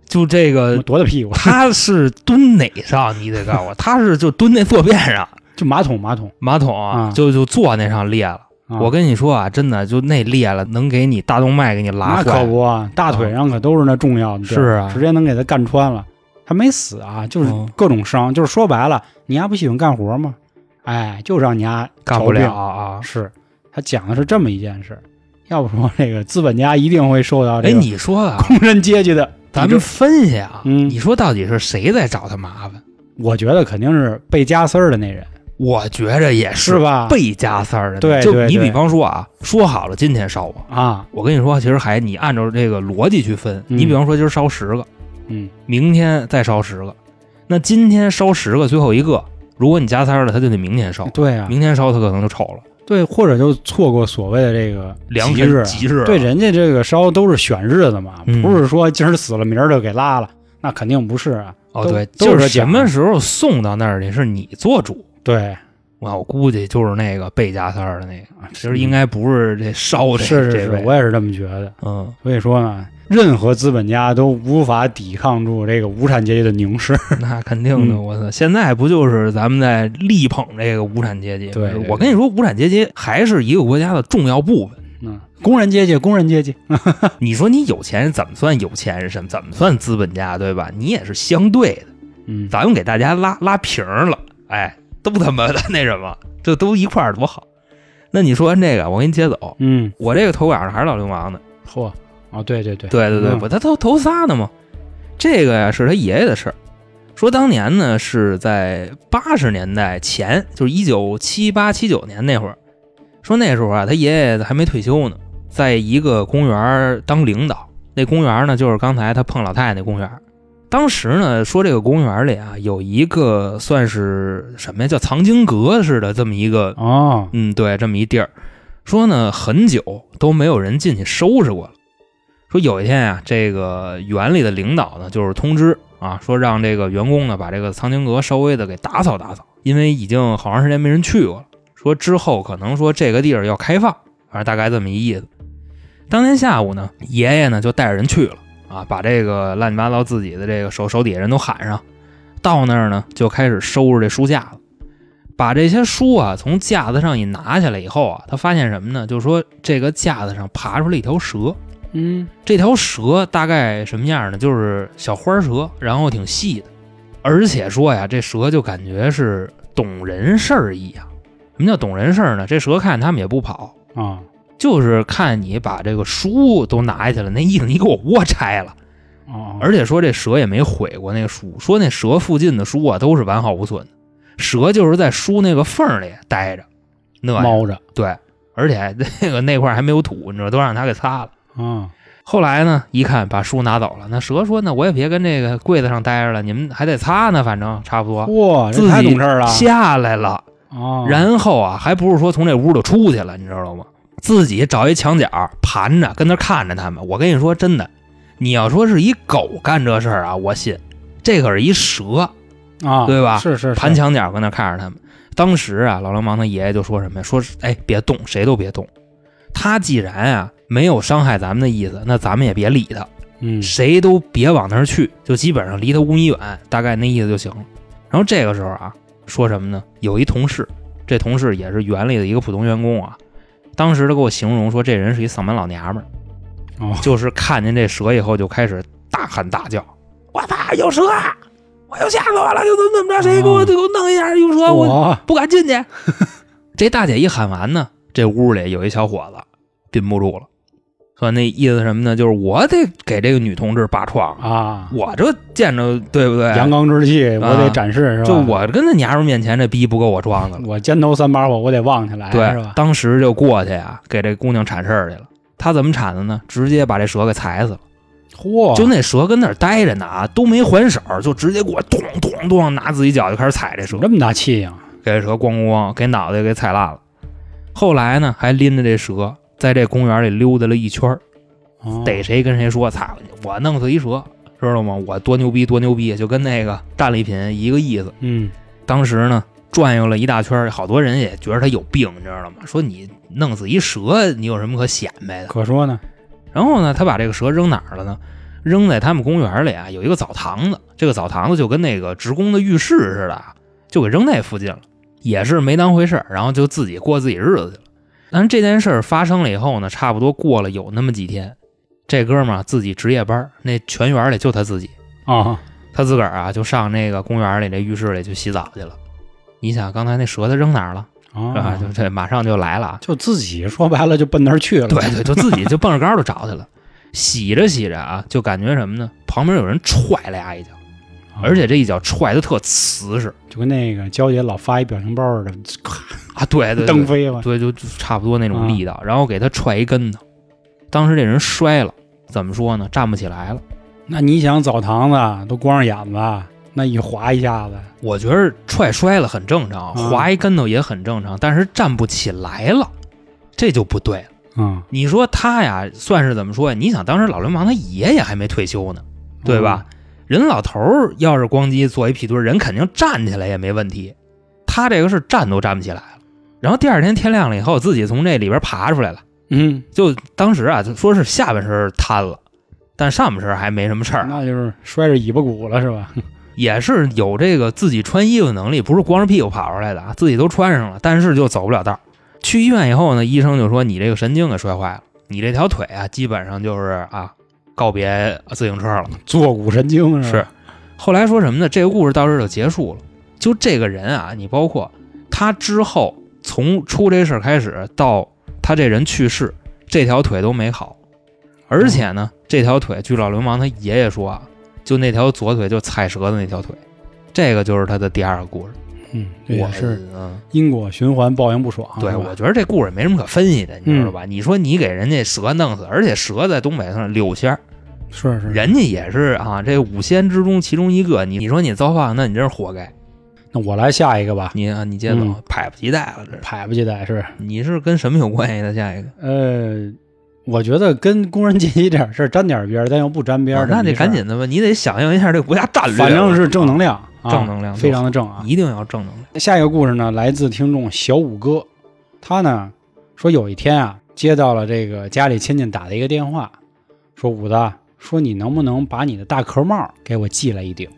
C: 就这个
A: 多大屁股？
C: 他是蹲哪上？你得告诉我，他是就蹲那坐便上，
A: 就马桶马桶。
C: 马桶
A: 啊
C: 就就坐那上裂了。
A: 啊、
C: 我跟你说啊，真的就那裂了，能给你大动脉给你拉
A: 那可。不啊，大腿上可都是那重要的
C: 是啊
A: 直接能给他干穿了。还没死啊，就是
C: 嗯
A: 各种伤，就是说白了，你丫不喜欢干活吗？哎，就让你丫
C: 干不了啊！
A: 是他讲的是这么一件事，要不说这个资本家一定会受到这
C: 哎，
A: 个
C: 你说啊，
A: 工人阶级的
C: 咱们分析啊，
A: 嗯
C: 你说到底是谁在找他麻烦？
A: 我觉得肯定是被加丝儿的那人，
C: 我觉着也
A: 是吧？
C: 被加塞儿的。就你比方说啊，说好了今天烧我，
A: 啊，
C: 我跟你说，其实还你按照这个逻辑去分，
A: 嗯
C: 你比方说今儿烧十个，
A: 嗯，
C: 明天再烧十个，那今天烧十个，最后一个，如果你加塞儿了，他就得明天烧，
A: 对啊，
C: 明天烧他可能就丑了，
A: 对，或者就错过所谓的这个
C: 良辰
A: 吉日，
C: 吉日啊。
A: 对，人家这个烧都是选日子嘛，
C: 嗯
A: 不是说今儿死了明儿就给拉了，那肯定不是啊。
C: 哦，对，就是什么时候送到那儿去是你做主。
A: 对，
C: 我我估计就是那个被加塞儿的那个，其实应该不是这烧的
A: 是是是，我也是这么觉得。
C: 嗯，
A: 所以说呢，任何资本家都无法抵抗住这个无产阶级的凝视。
C: 那肯定的，
A: 嗯
C: 我操！现在不就是咱们在力捧这个无产阶级吗？
A: 对对
C: 我跟你说，无产阶级还是一个国家的重要部分。
A: 嗯，工人阶级，工人阶级，
C: 你说你有钱人怎么算有钱人？什么怎么算资本家？对吧？你也是相对的。
A: 嗯，
C: 咱们给大家拉拉平了，哎，都他妈的 那什么，这都一块儿多好。那你说完这个，我给你接走。
A: 嗯，
C: 我这个投稿上还是老流氓的，
A: 嚯，哦，对对对，
C: 对对对，
A: 嗯
C: 我他头头仨呢嘛。这个呀是他爷爷的事儿，说当年呢是在八十年代前，就是一九七八七九年那会儿，说那时候啊他爷爷还没退休呢，在一个公园当领导。那公园呢就是刚才他碰老太太那公园。当时呢说这个公园里啊有一个算是什么呀，叫藏经阁似的这么一个
A: 哦，
C: 嗯，对，这么一地儿，说呢很久都没有人进去收拾过了。说有一天啊、这个园里的领导呢，就是通知啊，说让这个员工呢把这个藏经阁稍微的给打扫打扫，因为已经好长时间没人去过了。说之后可能说这个地儿要开放，反正大概这么一意思。当天下午呢，爷爷呢就带着人去了啊，把这个乱七八糟自己的这个手手底下人都喊上，到那儿呢就开始收拾这书架了。把这些书啊从架子上一拿下来以后啊，他发现什么呢？就是说这个架子上爬出来一条蛇，
A: 嗯，
C: 这条蛇大概什么样呢？就是小花蛇，然后挺细的，而且说呀，这蛇就感觉是懂人事儿一样。什么叫懂人事儿呢？这蛇看他们也不跑，
A: 啊，
C: 就是看你把这个书都拿下去了，那意思你给我窝拆了。
A: 哦，
C: 而且说这蛇也没毁过那个书，说那蛇附近的书啊都是完好无损的，蛇就是在书那个缝里待着，那
A: 猫着
C: 对，而且那个那块儿还没有土，你知道，都让他给擦了。
A: 嗯，
C: 后来呢，一看把书拿走了，那蛇说：“那我也别跟这个柜子上待着了，你们还得擦呢，反正差不多。
A: 哇，这
C: 自己
A: 太懂事儿了
C: 下来了，
A: 哦，
C: 然后啊，还不是说从这屋里出去了，你知道吗？自己找一墙角盘着，跟那看着他们。我跟你说真的，你要说是一狗干这事儿啊，我信。这可是一蛇，
A: 啊，
C: 对吧
A: 是是是
C: 盘墙角跟那看着他们。当时啊，老流氓他爷爷就说什么呀？说是哎，别动，谁都别动。他既然啊没有伤害咱们的意思，那咱们也别理他，
A: 嗯
C: 谁都别往那儿去，就基本上离他五米远，大概那意思就行了。然后这个时候啊，说什么呢？有一同事，这同事也是园里的一个普通员工啊，当时他给我形容说，这人是一丧门老娘们儿。
A: 哦，
C: 就是看见这蛇以后就开始大喊大叫：“我操，有蛇！我又吓死我了！又怎么怎么着？谁给我给我弄一下？有蛇！我
A: 我
C: 不敢进去。”这大姐一喊完呢，这屋里有一小伙子憋不住了，说那意思什么呢？就是我得给这个女同志拔创，
A: 啊，
C: 我这见着对不对？
A: 阳刚之气我得
C: 啊
A: 展示是吧？
C: 就我跟那娘们面前这逼不够我装的了。
A: 我肩头三把火，我得旺起来是
C: 对
A: 吧，？
C: 当时就过去啊，给这姑娘铲事儿去了。她怎么铲的呢？直接把这蛇给踩死了。
A: 嚯，
C: 就那蛇跟那儿待着呢啊，都没还手，就直接给我咚咚咚拿自己脚就开始踩这蛇，
A: 这么大气性，
C: 给这蛇咣咣咣给脑袋给踩烂了。后来呢，还拎着这蛇在这公园里溜达了一圈儿，
A: 哦
C: 逮谁跟谁说：“操，我弄死一蛇，知道吗？我多牛逼多牛逼！”就跟那个战利品一个意思。
A: 嗯
C: 当时呢，转悠了一大圈，好多人也觉得他有病，你知道吗？说你弄死一蛇，你有什么可显摆的？
A: 可说呢，
C: 然后呢，他把这个蛇扔哪儿了呢？扔在他们公园里啊，有一个澡堂子。这个澡堂子就跟那个职工的浴室似的啊，就给扔那附近了，也是没当回事儿，然后就自己过自己日子去了。但是这件事儿发生了以后呢，差不多过了有那么几天，这哥们儿啊自己值夜班儿，那全园里就他自己，
A: 啊，
C: 他自个儿啊就上那个公园里这浴室里去洗澡去了。你想，刚才那蛇他扔哪儿了？是吧？
A: 啊，
C: 就这马上就来了啊。
A: 就自己说白了就奔那儿去了，
C: 对对，就自己就蹦着高就找去了。洗着洗着啊，就感觉什么呢？旁边有人踹了呀一脚，
A: 啊，
C: 而且这一脚踹的特瓷实
A: 就跟那个娇姐老发一表情包似的，咔
C: 啊！对对对，
A: 蹬飞了，
C: 对就就差不多那种
A: 啊
C: 力道，然后给他踹一跟头。当时这人摔了，怎么说呢？站不起来了。
A: 那你想澡堂子都光着眼子，那一滑一下子，
C: 我觉得踹摔了很正常，
A: 啊
C: 滑一跟头也很正常，但是站不起来了，这就不对了。
A: 嗯，
C: 你说他呀，算是怎么说呀？你想，当时老流氓他爷爷还没退休呢，对吧？人老头儿要是咣叽坐一屁墩儿，人肯定站起来也没问题。他这个是站都站不起来了。然后第二天天亮了以后，自己从这里边爬出来了。
A: 嗯？
C: 就当时啊，说是下半身瘫了，但上半身还没什么事儿
A: 那就是摔着尾巴骨了是吧？
C: 也是有这个自己穿衣服能力，不是光着屁股跑出来的啊，自己都穿上了，但是就走不了道儿。去医院以后呢，医生就说你这个神经给摔坏了，你这条腿啊，基本上就是啊告别自行车了。
A: 坐骨神经是
C: 是？后来说什么呢？这个故事到这儿就结束了。就这个人啊，你包括他之后从出这事儿开始到他这人去世，这条腿都没好，而且呢，这条腿据老流氓他爷爷说啊，就那条左腿就踩折的那条腿，这个就是他的第二个故事。
A: 嗯，这
C: 我
A: 也是
C: 嗯，
A: 因果循环，报应不爽。
C: 对，我觉得这故事没什么可分析的，你知道吧？你说你给人家蛇弄死，而且蛇在东北算是六仙儿，
A: 是是。
C: 人家也是啊，这五仙之中其中一个。你你说你造化，那你真是活该。
A: 那我来下一个吧，
C: 你啊，你接着走，
A: 嗯
C: 迫不及待了。这
A: 迫不及待是。
C: 你是跟什么有关系的？下一个，
A: 呃，我觉得跟工人阶级这点事儿沾点边儿，但又不沾边儿、
C: 啊那得赶紧。的吧，你得响应一下这个国家战略。
A: 反正是正能量，啊、
C: 正能量
A: 非常的正啊。
C: 一定要正能量。
A: 下一个故事呢，来自听众小五哥，他呢说有一天啊，接到了这个家里亲戚打的一个电话，说五子，说你能不能把你的大壳帽给我寄来一顶？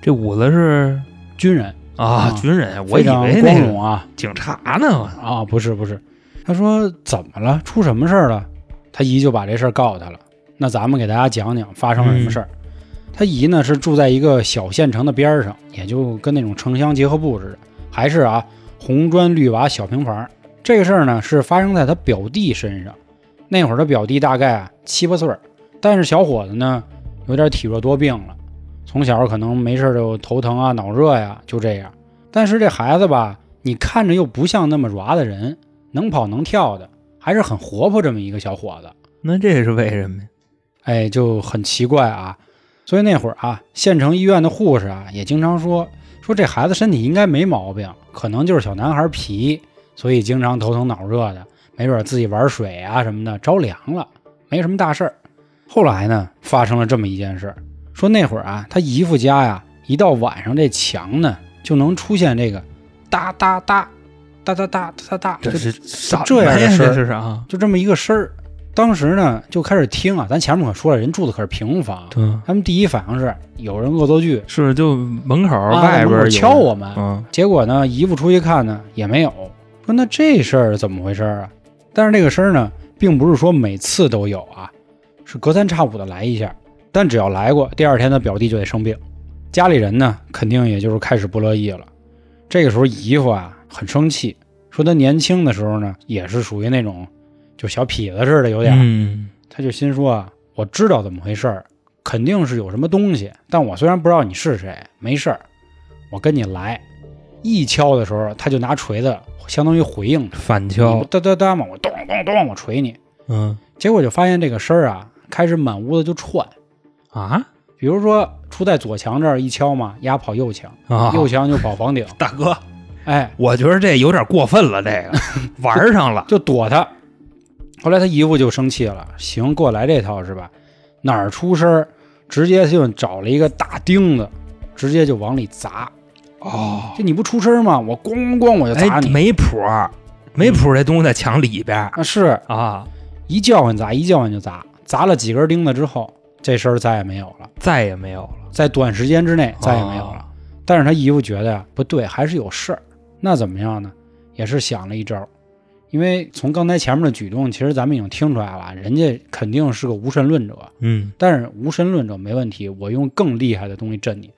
C: 这五子是
A: 军人
C: 啊，
A: 啊
C: 军人，我以为那个
A: 光荣啊
C: 警察呢。
A: 啊，不是不是，他说怎么了？出什么事儿了？他姨就把这事儿告诉他了。那咱们给大家讲讲发生了什么事儿。他姨呢是住在一个小县城的边儿上，也就跟那种城乡结合部似的，还是啊红砖绿瓦小平房。这个事儿呢是发生在他表弟身上。那会儿他表弟大概啊七八岁儿，但是小伙子呢有点体弱多病了，从小可能没事就头疼啊、脑热呀，就这样。但是这孩子吧，你看着又不像那么软的人，能跑能跳的，还是很活泼这么一个小伙子。
C: 那这是为什么呀？
A: 哎，就很奇怪啊。所以那会儿啊，县城医院的护士啊也经常说说这孩子身体应该没毛病，可能就是小男孩皮，所以经常头疼脑热的，没准自己玩水啊什么的着凉了，没什么大事儿。后来呢，发生了这么一件事儿，说那会儿啊，他姨父家呀，一到晚上这墙呢就能出现这个哒哒哒哒哒哒哒哒，
C: 这
A: 是这样的事儿，
C: 这是啊，
A: 就这么一个事儿。当时呢就开始听啊，咱前面可说了，人住的可是平房，
C: 对，
A: 他们第一反应是有人恶作剧，
C: 是就门口
A: 啊
C: 外边
A: 敲我们。
C: 嗯
A: 结果呢，姨夫出去看呢也没有，说那这事儿怎么回事儿啊？但是这个声儿呢，并不是说每次都有啊，是隔三差五的来一下。但只要来过，第二天他表弟就得生病，家里人呢肯定也就是开始不乐意了。这个时候姨夫啊很生气，说他年轻的时候呢也是属于那种就小痞子似的，有点他就心说啊，我知道怎么回事儿，肯定是有什么东西，但我虽然不知道你是谁，没事儿，我跟你来。一敲的时候，他就拿锤子，相当于回应，
C: 反敲，
A: 哒哒哒嘛，我咚咚咚，我锤你。
C: 嗯。
A: 结果就发现这个声儿啊，开始满屋子就串。
C: 啊？
A: 比如说出在左墙这儿一敲嘛，压跑右墙，
C: 啊，
A: 右墙就跑房顶，
C: 大哥，
A: 哎，
C: 我觉得这有点过分了，这个 玩上了，
A: 就躲他。后来他姨夫就生气了，行，给我来这套是吧？哪儿出声儿，直接就找了一个大钉子，直接就往里砸。
C: 哦，
A: 这你不出声吗？我咣咣咣我就砸
C: 哎，
A: 你。
C: 没谱儿，没谱儿，这东西在墙里边儿
A: 啊，是
C: 啊，
A: 一叫唤砸，一叫唤就砸，砸了几根钉子之后，这声儿再也没有了，
C: 再也没有了，
A: 在短时间之内再也没有了。
C: 哦
A: 但是他姨夫觉得呀，不对，还是有事儿。那怎么样呢？也是想了一招，因为从刚才前面的举动，其实咱们已经听出来了，人家肯定是个无神论者。
C: 嗯
A: 但是无神论者没问题，我用更厉害的东西震你。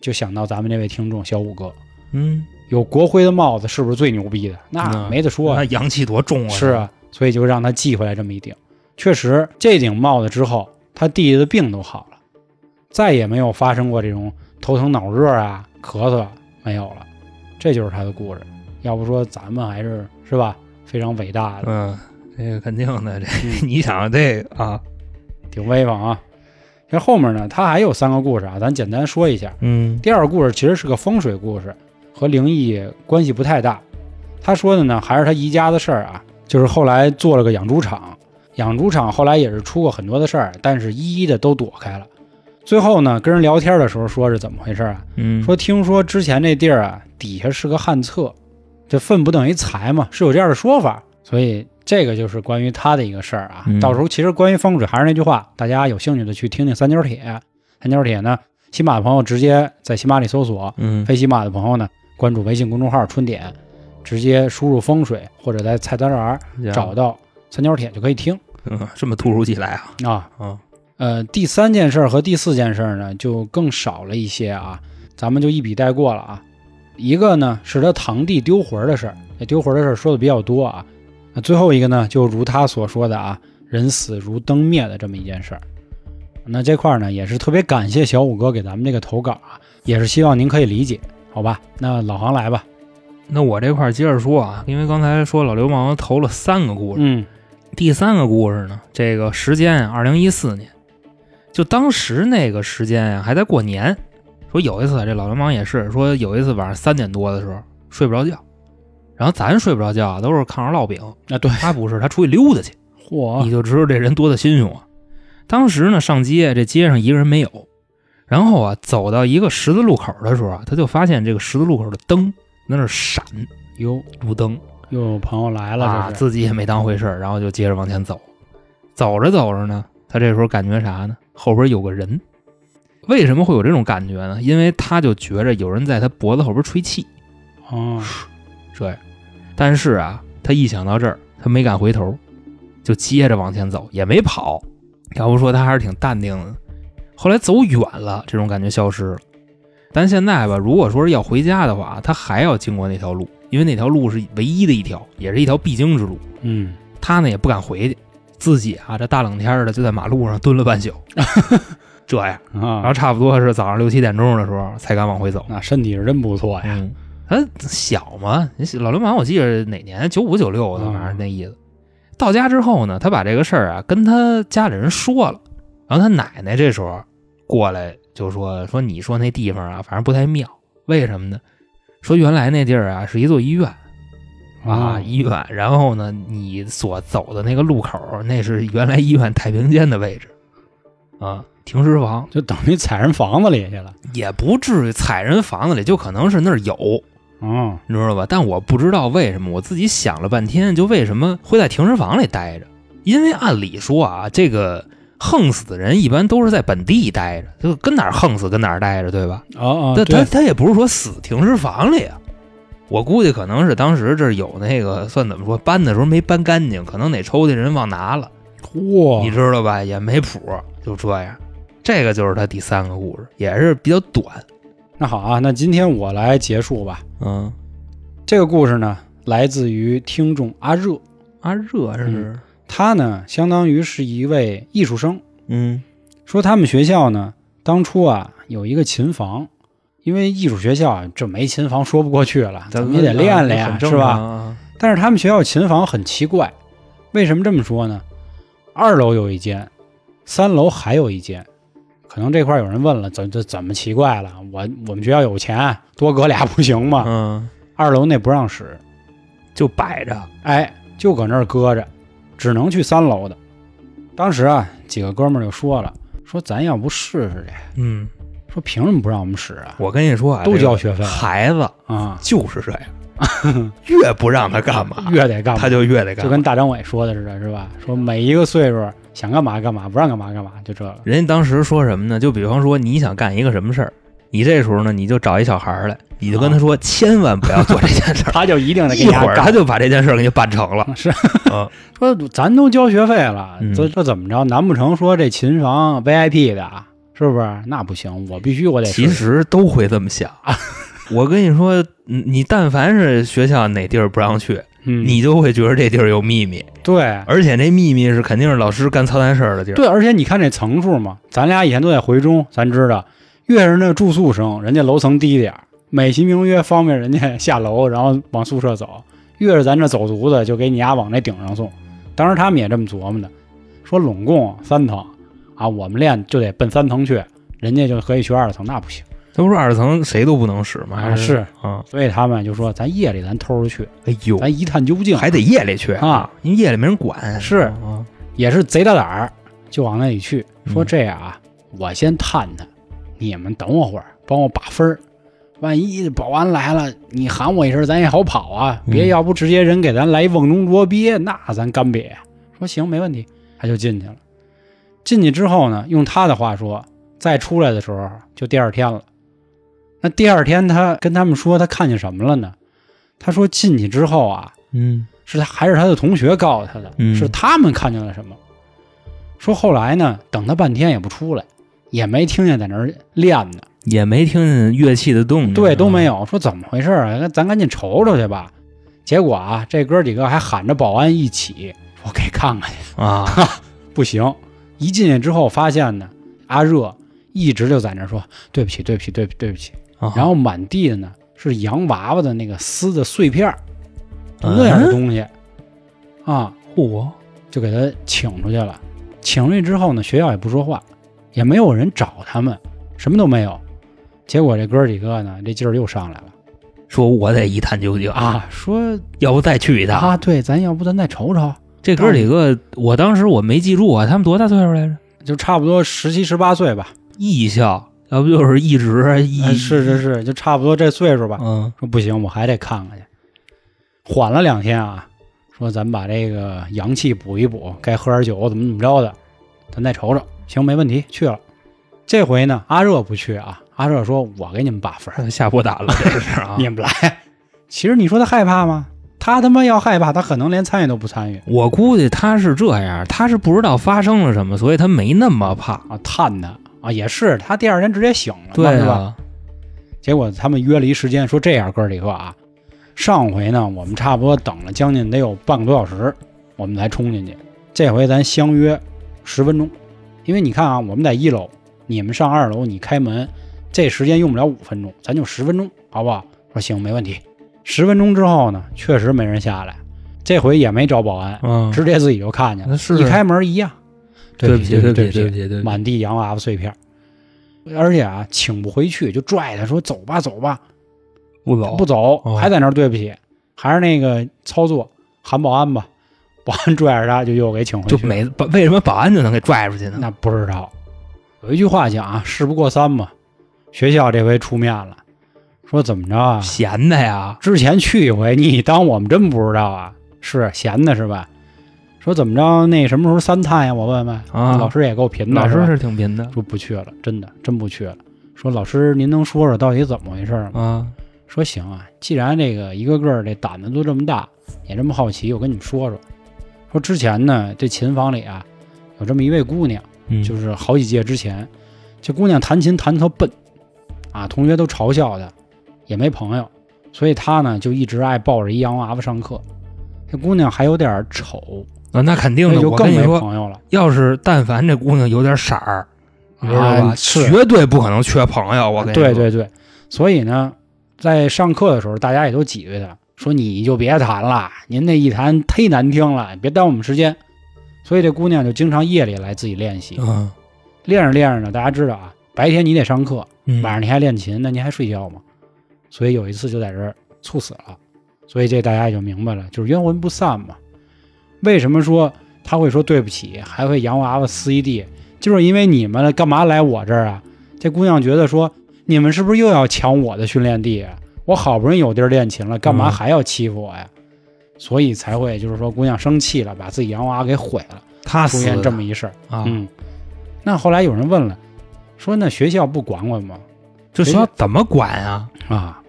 A: 就想到咱们这位听众小五哥，
C: 嗯，
A: 有国徽的帽子是不是最牛逼的？那
C: 嗯
A: 没得说啊
C: 那，阳气多重啊！
A: 是啊，所以就让他寄回来这么一顶。确实，这顶帽子之后，他弟弟的病都好了，再也没有发生过这种头疼脑热啊、咳嗽啊没有了。这就是他的故事。要不说咱们还是是吧，非常伟大的，
C: 嗯，这个肯定的，这
A: 嗯
C: 你想这个啊，
A: 挺威风啊。这后面呢，他还有三个故事啊，咱简单说一下。
C: 嗯
A: 第二个故事其实是个风水故事，和灵异关系不太大。他说的呢，还是他姨家的事儿啊，就是后来做了个养猪场，养猪场后来也是出过很多的事儿，但是一一的都躲开了。最后呢，跟人聊天的时候说是怎么回事啊？
C: 嗯，
A: 说听说之前那地儿啊，底下是个旱厕，这粪不等于财嘛，是有这样的说法。所以这个就是关于他的一个事儿啊。
C: 嗯
A: 到时候其实关于风水还是那句话，大家有兴趣的去听听三角铁。三角铁呢，喜马的朋友直接在喜马里搜索，
C: 嗯
A: 非喜马的朋友呢，关注微信公众号“春点”，直接输入风水或者在菜单栏找到三角铁就可以听
C: 嗯这么突如其来啊
A: 啊。
C: 啊
A: 呃，第三件事儿和第四件事儿呢，就更少了一些啊，咱们就一笔带过了啊。一个呢是他堂弟丢魂儿的事儿，这丢魂儿的事儿说的比较多啊。那最后一个呢，就如他所说的啊，人死如灯灭的这么一件事儿。那这块儿呢，也是特别感谢小五哥给咱们这个投稿啊，也是希望您可以理解，好吧？那老杭来吧。
C: 那我这块儿接着说啊，因为刚才说老流氓投了三个故事，
A: 嗯
C: 第三个故事呢，这个时间啊，二零一四年，就当时那个时间呀、还在过年。说有一次，这老流氓也是说，有一次晚上三点多的时候睡不着觉，然后咱睡不着觉啊都是炕上烙饼，
A: 啊，对，
C: 他不是，他出去溜达去，
A: 嚯
C: 你就知道这人多的心胸啊。当时呢，上街，这街上一个人没有，然后啊，走到一个十字路口的时候啊，他就发现这个十字路口的灯在那儿闪，
A: 哟，
C: 路灯
A: 又有朋友来了，
C: 啊，自己也没当回事儿，然后就接着往前走。走着走着呢，他这时候感觉啥呢？后边有个人。为什么会有这种感觉呢？因为他就觉着有人在他脖子后边吹气，
A: 哦，
C: 这样。但是啊，他一想到这儿，他没敢回头，就接着往前走，也没跑。要不说他还是挺淡定的。后来走远了，这种感觉消失了。但现在吧，如果说是要回家的话，他还要经过那条路，因为那条路是唯一的一条，也是一条必经之路。
A: 嗯，
C: 他呢也不敢回去，自己啊这大冷天的就在马路上蹲了半宿，这样，然后
A: 啊，
C: 差不多是早上六七点钟的时候才敢往回走。
A: 那身体是真不错呀。
C: 嗯，他小嘛，老流氓我记得哪年九五九六反正那意思。到家之后呢，他把这个事儿啊跟他家里人说了，然后他奶奶这时候过来就说说你说那地方啊，反正不太妙，为什么呢？说原来那地儿啊是一座医院。啊，
A: 哦
C: 医院，然后呢，你所走的那个路口，那是原来医院太平间的位置，啊，停尸房
A: 就等于踩人房子里去了。
C: 也不至于踩人房子里，就可能是那儿有，
A: 哦，
C: 你知道吧？但我不知道为什么，我自己想了半天，就为什么会在停尸房里待着？因为按理说啊，这个横死的人一般都是在本地待着，就跟哪儿横死跟哪儿待着，对吧？
A: 哦哦，
C: 他他，他也不是说死停尸房里啊。我估计可能是当时这儿有那个算怎么说，搬的时候没搬干净，可能哪抽屉人忘拿了，
A: 嚯，
C: 你知道吧？也没谱，就这样。这个就是他第三个故事，也是比较短。
A: 那好啊，那今天我来结束吧。
C: 嗯，
A: 这个故事呢，来自于听众阿热，
C: 阿热
A: 是他呢相当于是一位艺术生，
C: 嗯
A: 说他们学校呢当初啊有一个琴房，因为艺术学校啊这没琴房说不过去了，咱们也得练练呀，是？吧？但是他们学校琴房很奇怪，为什么这么说呢？二楼有一间，三楼还有一间。可能这块儿有人问了，怎这怎么奇怪了？我我们学校有钱，多搁俩不行吗？
C: 嗯，
A: 二楼那不让使，
C: 就摆着。
A: 哎，就搁那儿搁着，只能去三楼的。当时啊，几个哥们儿就说了，说咱要不试试去？
C: 嗯，
A: 说凭什么不让我们使啊？
C: 我跟你说啊，
A: 都交学费
C: 孩子
A: 啊，
C: 就是这样，越不让他干嘛，
A: 越得干嘛，
C: 他就越得干嘛。
A: 就跟大张伟说的似的，是吧？说每一个岁数想干嘛干嘛，不让干嘛干嘛，就这个。
C: 人家当时说什么呢？就比方说你想干一个什么事儿，你这时候呢，你就找一小孩儿来，你就跟他说，千万不要做这件事儿。
A: 他就一定得给
C: 一。会儿他就把这件事儿给你办成了。
A: 是
C: 嗯
A: 说咱都交学费了，
C: 嗯
A: 这这怎么着？难不成说这琴房 VIP 的，是不是？那不行，我必须我得试
C: 其实都会这么想。我跟你说，你你但凡是学校哪地儿不让去，
A: 嗯，
C: 你就会觉得这地儿有秘密，
A: 对
C: 而且那秘密是肯定是老师干操蛋事儿的地儿。
A: 对，而且你看这层数嘛，咱俩以前都在回中，咱知道，越是那住宿生，人家楼层低点儿，美其名曰方便人家下楼，然后往宿舍走；越是咱这走读的，就给你丫往那顶上送。当时他们也这么琢磨的，说拢共三层啊，我们练就得奔三层去，人家就可以去二层，那不行。
C: 这不是二层谁都不能使吗？还
A: 啊是
C: 啊，
A: 所以他们就说，咱夜里咱偷着去，
C: 哎呦，
A: 咱一探究竟，
C: 还得夜里去
A: 啊，
C: 因为夜里没人管。
A: 是
C: 啊，
A: 也是贼大胆儿，就往那里去。说
C: 嗯
A: 这样啊，我先探探，你们等我会儿，帮我把分儿。万一保安来了，你喊我一声，咱也好跑啊。
C: 嗯
A: 别要不直接人给咱来一瓮中捉鳖，那咱干瘪。说行，没问题，他就进去了。进去之后呢，用他的话说，再出来的时候就第二天了。那第二天他跟他们说他看见什么了呢？他说进去之后啊，
C: 嗯
A: 是他还是他的同学告诉他的，
C: 嗯
A: 是他们看见了什么。说后来呢，等他半天也不出来，也没听见在那儿练呢，
C: 也没听见乐器的动静，
A: 对，都没有。说怎么回事啊？咱赶紧瞅瞅去吧。结果啊，这哥几个还喊着保安一起，我给看看去。
C: 啊。
A: 不行，一进去之后发现呢，阿热一直就在那儿说对不起，对不起，对不起，对不起。
C: 啊
A: 然后满地的呢是洋娃娃的那个丝的碎片那样的东西啊。
C: 嚯，
A: 就给他请出去了。请出去之后呢，学校也不说话，也没有人找他们，什么都没有。结果这哥几个呢，这劲儿又上来了
C: 说我得一探究竟，
A: 啊，说
C: 要不再去一趟。
A: 啊，对，咱要不咱再瞅瞅，
C: 这哥几个，我当时我没记住啊，他们多大岁数来着？
A: 就差不多十七十八岁吧，
C: 艺校，要不就是一直一、
A: 哎是是是，就差不多这岁数吧。
C: 嗯
A: 说不行，我还得看看去。缓了两天啊，说咱把这个阳气补一补，该喝点酒怎么怎么着的，咱再瞅瞅。行，没问题，去了。这回呢，阿热不去啊，阿热说：“我给你们把分儿，
C: 下破胆了，这是 啊。
A: 你们来。”其实你说他害怕吗？他他妈要害怕，他可能连参与都不参与
C: 我估计他是这样，他是不知道发生了什么，所以他没那么怕。
A: 啊，探他啊，也是他第二天直接醒了，
C: 对
A: 是吧？
C: 啊，
A: 结果他们约了一时间，说这样哥几个啊，上回呢我们差不多等了将近得有半个多小时，我们才冲进去。这回咱相约十分钟，因为你看啊，我们在一楼，你们上二楼，你开门，这时间用不了五分钟，咱就十分钟，好不好？说行，没问题。十分钟之后呢，确实没人下来，这回也没找保安，
C: 嗯，
A: 直接自己就看见了。
C: 是
A: 一开门一样，不起，
C: 对不起，对不起，对不起。
A: 满地洋娃娃碎片，而且啊，请不回去，就拽他说走吧，走吧，
C: 不走，
A: 不走，
C: 哦
A: 还在那儿对不起，还是那个操作，喊保安吧，保安拽着他就又给请回去了。
C: 就每保为什么保安就能给拽出去呢？
A: 那不知道，有一句话讲啊，事不过三嘛。学校这回出面了，说怎么着啊？
C: 闲的呀，
A: 之前去一回，你当我们真不知道啊？是闲的是吧？说怎么着？那什么时候三探呀？我问问
C: 啊
A: 老师也够贫的，
C: 老师是挺贫的
A: 说不去了，真的真不去了。说老师您能说说到底怎么回事吗？
C: 啊，
A: 说行啊，既然这个一个个儿这胆子都这么大，也这么好奇，我跟你们说说。说之前呢，这琴房里啊，有这么一位姑娘，
C: 嗯
A: 就是好几届之前，这姑娘弹琴弹得特笨，啊，同学都嘲笑她，也没朋友，所以她呢就一直爱抱着一洋娃娃上课。这姑娘还有点丑，
C: 啊，那肯定的。
A: 就更没朋友了。
C: 要是但凡这姑娘有点色儿，你知道吧？
A: 啊
C: 绝对不可能缺朋友。我跟你说，
A: 对对对，所以呢，在上课的时候，大家也都挤兑他，说你就别弹了，您那一弹忒难听了，别耽误我们时间。所以这姑娘就经常夜里来自己练习，
C: 嗯
A: 练着练着呢，大家知道啊，白天你得上课，
C: 嗯，
A: 晚上你还练琴，那你还睡觉吗？所以有一次就在这儿猝死了，所以这大家也就明白了，就是冤魂不散嘛。为什么说他会说对不起，还会洋娃娃撕一地？就是因为你们干嘛来我这儿啊？这姑娘觉得说，你们是不是又要抢我的训练地啊？我好不容易有地儿练琴了，干嘛
C: 嗯
A: 还要欺负我呀？所以才会就是说，姑娘生气了，把自己洋娃娃给毁了，出现
C: 他死的
A: 这么一事儿。
C: 啊，
A: 嗯，那后来有人问了，说那学校不管管吗？
C: 这学校怎么管啊？
A: 啊，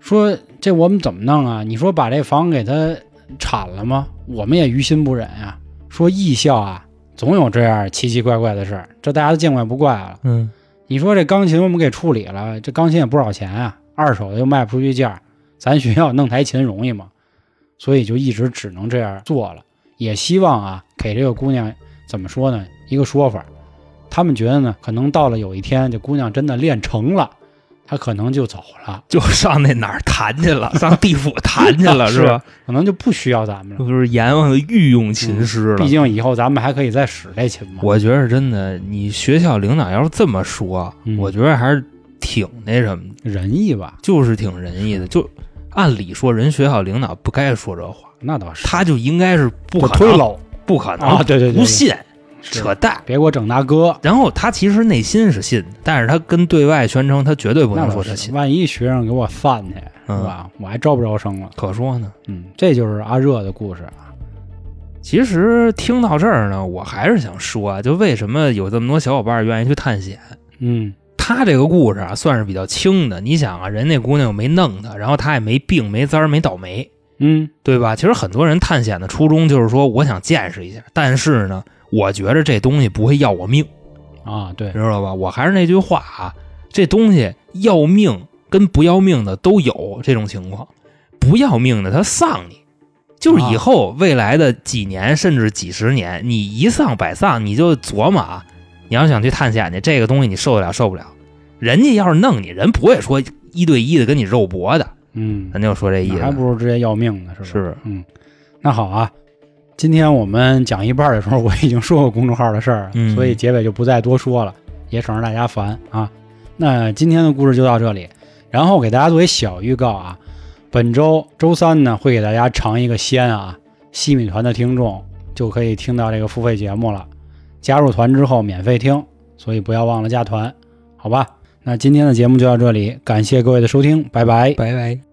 A: 说这我们怎么弄啊？你说把这房给他铲了吗？我们也于心不忍呀、说艺校啊，总有这样奇奇怪怪的事儿，这大家都见怪不怪了。
C: 嗯
A: 你说这钢琴我们给处理了，这钢琴也不少钱啊，二手的又卖不出去价，咱学校弄台琴容易吗？所以就一直只能这样做了。也希望啊，给这个姑娘怎么说呢？一个说法，他们觉得呢，可能到了有一天，这姑娘真的练成了，她可能就走了。
C: 就上那哪儿弹去了，上地府弹去了，
A: 是
C: 吧？
A: 可能就不需要咱们了。
C: 就是阎王的御用琴师了。
A: 毕竟以后咱们还可以再使这琴嘛。
C: 我觉得真的，你学校领导要是这么说，
A: 嗯
C: 我觉得还是挺那什么的，
A: 仁义吧，
C: 就是挺仁义的。就按理说，人学校领导不该说这话，
A: 那倒是。
C: 他就应该是不
A: 不
C: 可能，不可能
A: 啊！对对对，
C: 不信，
A: 是
C: 扯淡。
A: 别给我整大哥，
C: 然后他其实内心是信的，但是他跟对外宣称他绝对不。能说他信，
A: 万一学生给我犯去，
C: 嗯
A: 是吧？我还招不招生了？
C: 可说呢。
A: 嗯，这就是阿热的故事啊。
C: 其实听到这儿呢，我还是想说啊，就为什么有这么多小伙伴愿意去探险？
A: 嗯
C: 他这个故事啊，算是比较轻的。你想啊，人那姑娘又没弄他，然后他也没病、没灾儿、没倒霉，
A: 嗯
C: 对吧？其实很多人探险的初衷就是说，我想见识一下。但是呢，我觉着这东西不会要我命，
A: 啊，对，
C: 知道吧？我还是那句话啊，这东西要命跟不要命的都有这种情况。不要命的他丧你，就是以后未来的几年甚至几十年，你一丧百丧，你就琢磨啊，你要想去探险去，这个东西你受得了受不了？人家要是弄你，人不会说一对一的跟你肉搏的，
A: 嗯，
C: 咱就说这意思。
A: 还不如直接要命呢，是吧？
C: 是，
A: 嗯，那好啊。今天我们讲一半的时候，我已经说过公众号的事儿所以结尾就不再多说了，也省着大家烦啊。那今天的故事就到这里，然后给大家做一小预告啊，本周周三呢会给大家尝一个鲜啊，西米团的听众就可以听到这个付费节目了，加入团之后免费听，所以不要忘了加团，好吧？那今天的节目就到这里，感谢各位的收听，拜拜。
C: 拜拜。